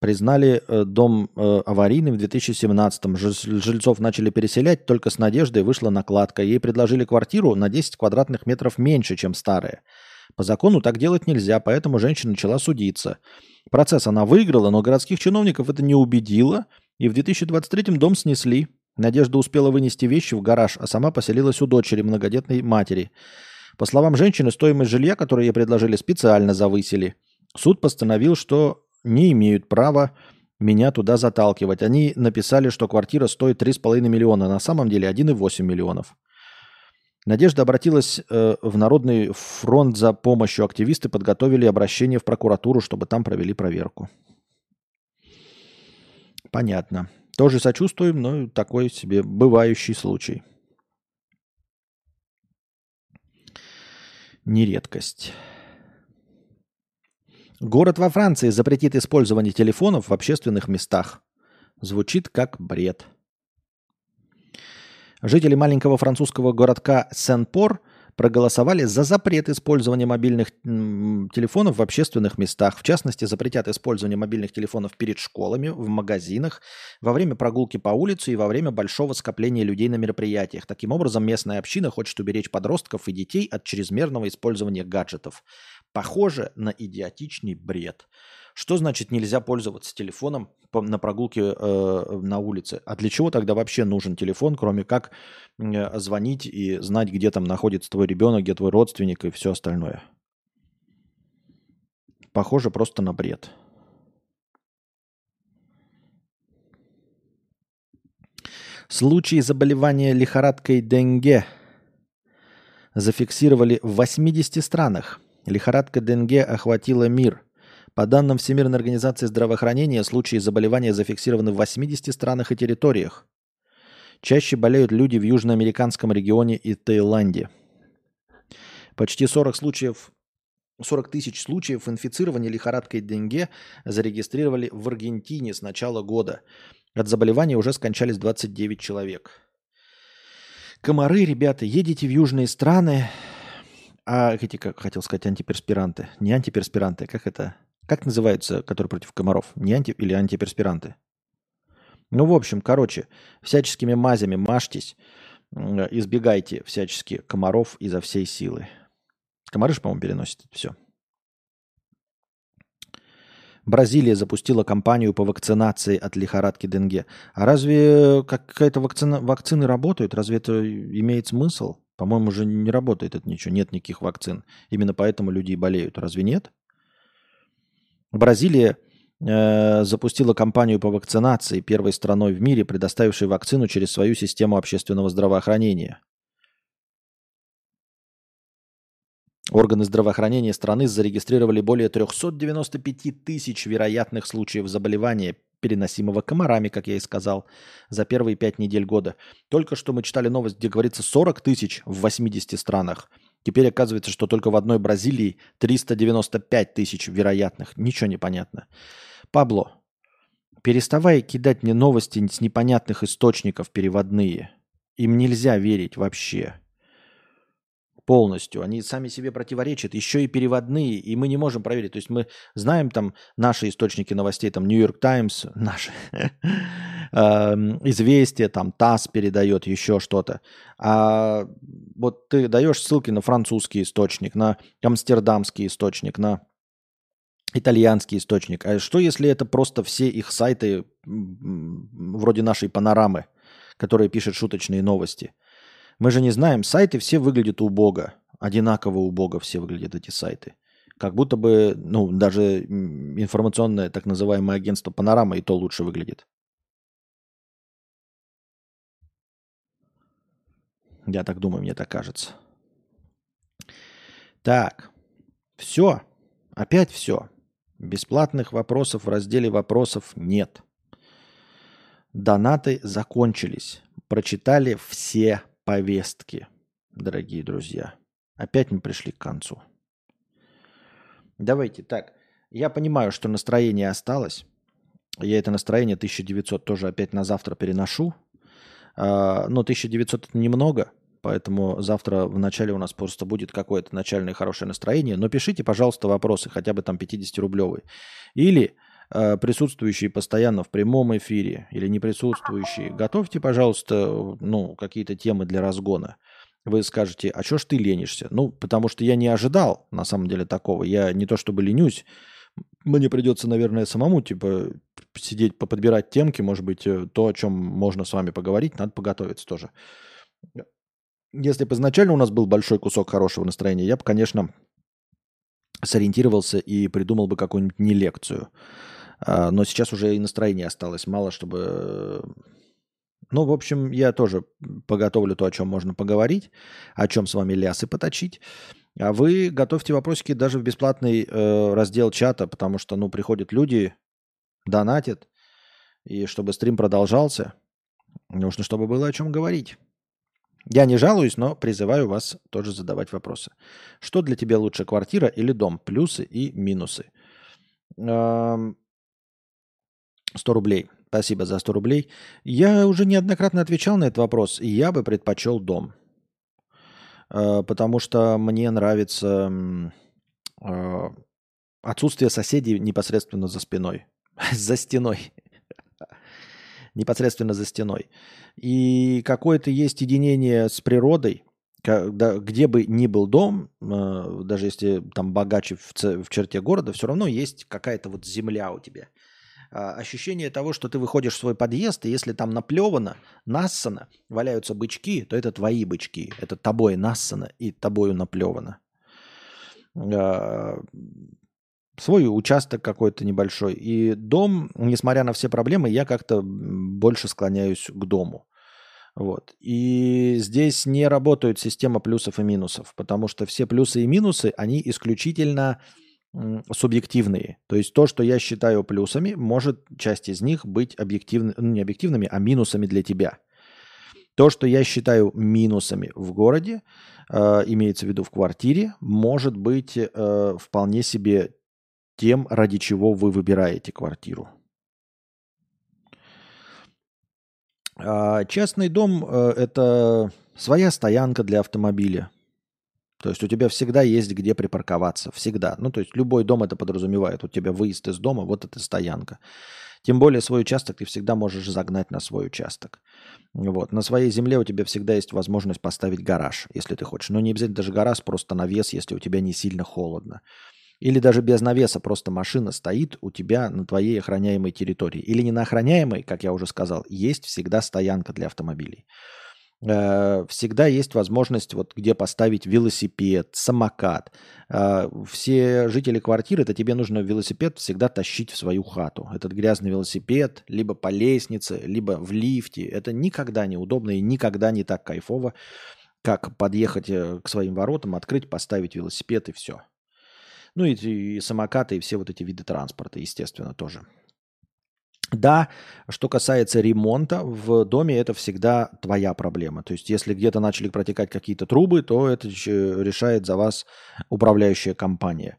Признали э, дом э, аварийным в 2017-м. Жильцов начали переселять, только с Надеждой вышла накладка. Ей предложили квартиру на 10 квадратных метров меньше, чем старая. По закону так делать нельзя, поэтому женщина начала судиться. Процесс она выиграла, но городских чиновников это не убедило, и в 2023-м дом снесли. Надежда успела вынести вещи в гараж, а сама поселилась у дочери, многодетной матери. По словам женщины, стоимость жилья, которое ей предложили, специально завысили. Суд постановил, что не имеют права меня туда заталкивать. Они написали, что квартира стоит 3,5 миллиона, на самом деле 1,8 миллионов. Надежда обратилась э, в Народный фронт за помощью. Активисты подготовили обращение в прокуратуру, чтобы там провели проверку. Понятно. Тоже сочувствуем, но такой себе бывающий случай. Нередкость. Город во Франции запретит использование телефонов в общественных местах. Звучит как бред. Жители маленького французского городка Сен-Пор проголосовали за запрет использования мобильных телефонов в общественных местах. В частности, запретят использование мобильных телефонов перед школами, в магазинах, во время прогулки по улице и во время большого скопления людей на мероприятиях. Таким образом, местная община хочет уберечь подростков и детей от чрезмерного использования гаджетов похоже на идиотичный бред. Что значит нельзя пользоваться телефоном на прогулке э, на улице? А для чего тогда вообще нужен телефон, кроме как э, звонить и знать, где там находится твой ребенок, где твой родственник и все остальное? Похоже просто на бред. Случаи заболевания лихорадкой Денге зафиксировали в 80 странах – Лихорадка Денге охватила мир. По данным Всемирной организации здравоохранения, случаи заболевания зафиксированы в 80 странах и территориях. Чаще болеют люди в южноамериканском регионе и Таиланде. Почти 40 случаев 40 тысяч случаев инфицирования лихорадкой Денге зарегистрировали в Аргентине с начала года. От заболевания уже скончались 29 человек. Комары, ребята, едете в южные страны, а эти, как хотел сказать, антиперспиранты. Не антиперспиранты, как это? Как называются, которые против комаров? Не анти или антиперспиранты? Ну, в общем, короче, всяческими мазями мажьтесь, избегайте всячески комаров изо всей силы. Комары же, по-моему, переносят все. Бразилия запустила кампанию по вакцинации от лихорадки Денге. А разве какая-то вакцина, вакцины работают? Разве это имеет смысл? По-моему, уже не работает это ничего, нет никаких вакцин. Именно поэтому люди и болеют. Разве нет? Бразилия э, запустила кампанию по вакцинации первой страной в мире, предоставившей вакцину через свою систему общественного здравоохранения. Органы здравоохранения страны зарегистрировали более 395 тысяч вероятных случаев заболевания переносимого комарами, как я и сказал, за первые пять недель года. Только что мы читали новость, где говорится 40 тысяч в 80 странах. Теперь оказывается, что только в одной Бразилии 395 тысяч вероятных. Ничего не понятно. Пабло, переставай кидать мне новости с непонятных источников переводные. Им нельзя верить вообще полностью. Они сами себе противоречат, еще и переводные, и мы не можем проверить. То есть мы знаем там наши источники новостей, там Нью-Йорк Таймс, наши, эм, известия, там ТАСС передает, еще что-то. А вот ты даешь ссылки на французский источник, на амстердамский источник, на итальянский источник. А что если это просто все их сайты вроде нашей панорамы, которые пишут шуточные новости? Мы же не знаем, сайты все выглядят убого. Одинаково убого все выглядят эти сайты. Как будто бы, ну, даже информационное так называемое агентство Панорама и то лучше выглядит. Я так думаю, мне так кажется. Так, все. Опять все. Бесплатных вопросов в разделе вопросов нет. Донаты закончились. Прочитали все повестки, дорогие друзья. Опять мы пришли к концу. Давайте так. Я понимаю, что настроение осталось. Я это настроение 1900 тоже опять на завтра переношу. А, но 1900 это немного, поэтому завтра в начале у нас просто будет какое-то начальное хорошее настроение. Но пишите, пожалуйста, вопросы, хотя бы там 50-рублевые. Или присутствующие постоянно в прямом эфире или не присутствующие, готовьте, пожалуйста, ну, какие-то темы для разгона. Вы скажете, а что ж ты ленишься? Ну, потому что я не ожидал, на самом деле, такого. Я не то чтобы ленюсь, мне придется, наверное, самому, типа, сидеть, поподбирать темки, может быть, э, то, о чем можно с вами поговорить, надо поготовиться тоже. Если бы изначально у нас был большой кусок хорошего настроения, я бы, конечно, сориентировался и придумал бы какую-нибудь не лекцию. А, но сейчас уже и настроение осталось мало, чтобы... Ну, в общем, я тоже поготовлю то, о чем можно поговорить, о чем с вами лясы поточить. А вы готовьте вопросики даже в бесплатный э, раздел чата, потому что, ну, приходят люди, донатят, и чтобы стрим продолжался, нужно, чтобы было о чем говорить. Я не жалуюсь, но призываю вас тоже задавать вопросы. Что для тебя лучше, квартира или дом? Плюсы и минусы. 100 рублей. Спасибо за 100 рублей. Я уже неоднократно отвечал на этот вопрос, я бы предпочел дом. А, потому что мне нравится а, отсутствие соседей непосредственно за спиной. за стеной. непосредственно за стеной. И какое-то есть единение с природой, когда, где бы ни был дом, э, даже если там богаче в, в черте города, все равно есть какая-то вот земля у тебя. А, ощущение того, что ты выходишь в свой подъезд, и если там наплевано, нассано, валяются бычки, то это твои бычки. Это тобой нассано и тобою наплевано. А, свой участок какой-то небольшой. И дом, несмотря на все проблемы, я как-то больше склоняюсь к дому. Вот. И здесь не работает система плюсов и минусов, потому что все плюсы и минусы, они исключительно субъективные. То есть то, что я считаю плюсами, может часть из них быть объективными, ну не объективными, а минусами для тебя. То, что я считаю минусами в городе, э, имеется в виду в квартире, может быть э, вполне себе тем, ради чего вы выбираете квартиру. А частный дом э, – это своя стоянка для автомобиля. То есть у тебя всегда есть где припарковаться. Всегда. Ну, то есть любой дом это подразумевает. У тебя выезд из дома, вот это стоянка. Тем более свой участок ты всегда можешь загнать на свой участок. Вот. На своей земле у тебя всегда есть возможность поставить гараж, если ты хочешь. Но не обязательно даже гараж, просто навес, если у тебя не сильно холодно. Или даже без навеса просто машина стоит у тебя на твоей охраняемой территории. Или не на охраняемой, как я уже сказал, есть всегда стоянка для автомобилей. Э, всегда есть возможность, вот где поставить велосипед, самокат. Э, все жители квартиры, это тебе нужно велосипед всегда тащить в свою хату. Этот грязный велосипед, либо по лестнице, либо в лифте. Это никогда не удобно и никогда не так кайфово, как подъехать э, к своим воротам, открыть, поставить велосипед и все. Ну и, и самокаты, и все вот эти виды транспорта, естественно, тоже. Да, что касается ремонта в доме, это всегда твоя проблема. То есть, если где-то начали протекать какие-то трубы, то это решает за вас управляющая компания.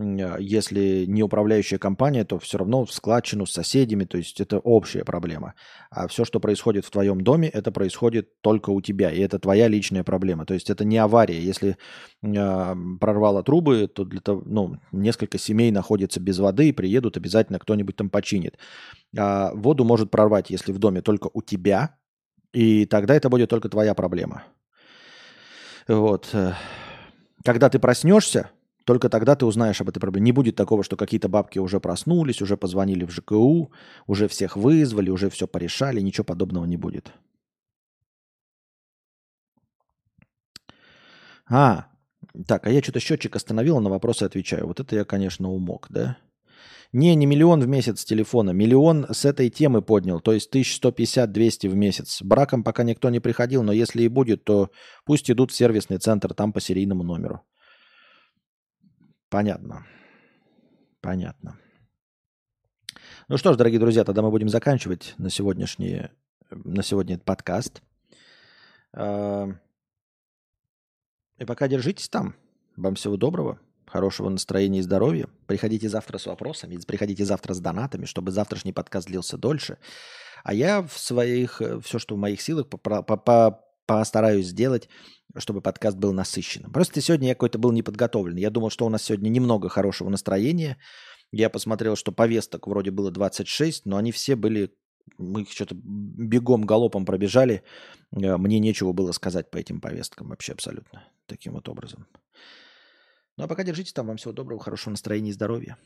А, если не управляющая компания, то все равно в складчину с соседями, то есть это общая проблема. А все, что происходит в твоем доме, это происходит только у тебя, и это твоя личная проблема. То есть это не авария. Если э, прорвало трубы, то для того, ну, несколько семей находятся без воды, и приедут, обязательно кто-нибудь там починит. А воду может прорвать, если в доме только у тебя, и тогда это будет только твоя проблема. Вот. Когда ты проснешься, только тогда ты узнаешь об этой проблеме. Не будет такого, что какие-то бабки уже проснулись, уже позвонили в ЖКУ, уже всех вызвали, уже все порешали. Ничего подобного не будет. А, так, а я что-то счетчик остановил, на вопросы отвечаю. Вот это я, конечно, умок, да? Не, не миллион в месяц телефона. Миллион с этой темы поднял, то есть 1150-200 в месяц. Браком пока никто не приходил, но если и будет, то пусть идут в сервисный центр, там по серийному номеру. Понятно. Понятно. Ну что ж, дорогие друзья, тогда мы будем заканчивать на сегодняшний, на сегодня этот подкаст. А, и пока держитесь там. Вам всего доброго, хорошего настроения и здоровья. Приходите завтра с вопросами, приходите завтра с донатами, чтобы завтрашний подкаст длился дольше. А я в своих, э, все, что в моих силах, постараюсь сделать, чтобы подкаст был насыщенным. Просто сегодня я какой-то был неподготовленный. Я думал, что у нас сегодня немного хорошего настроения, Я посмотрел, что повесток вроде было 26, но они все были... Мы их что-то бегом, галопом пробежали. Э, мне нечего было сказать по этим повесткам вообще абсолютно. Таким вот образом. Ну а пока держитесь там. Вам всего доброго, хорошего настроения и здоровья.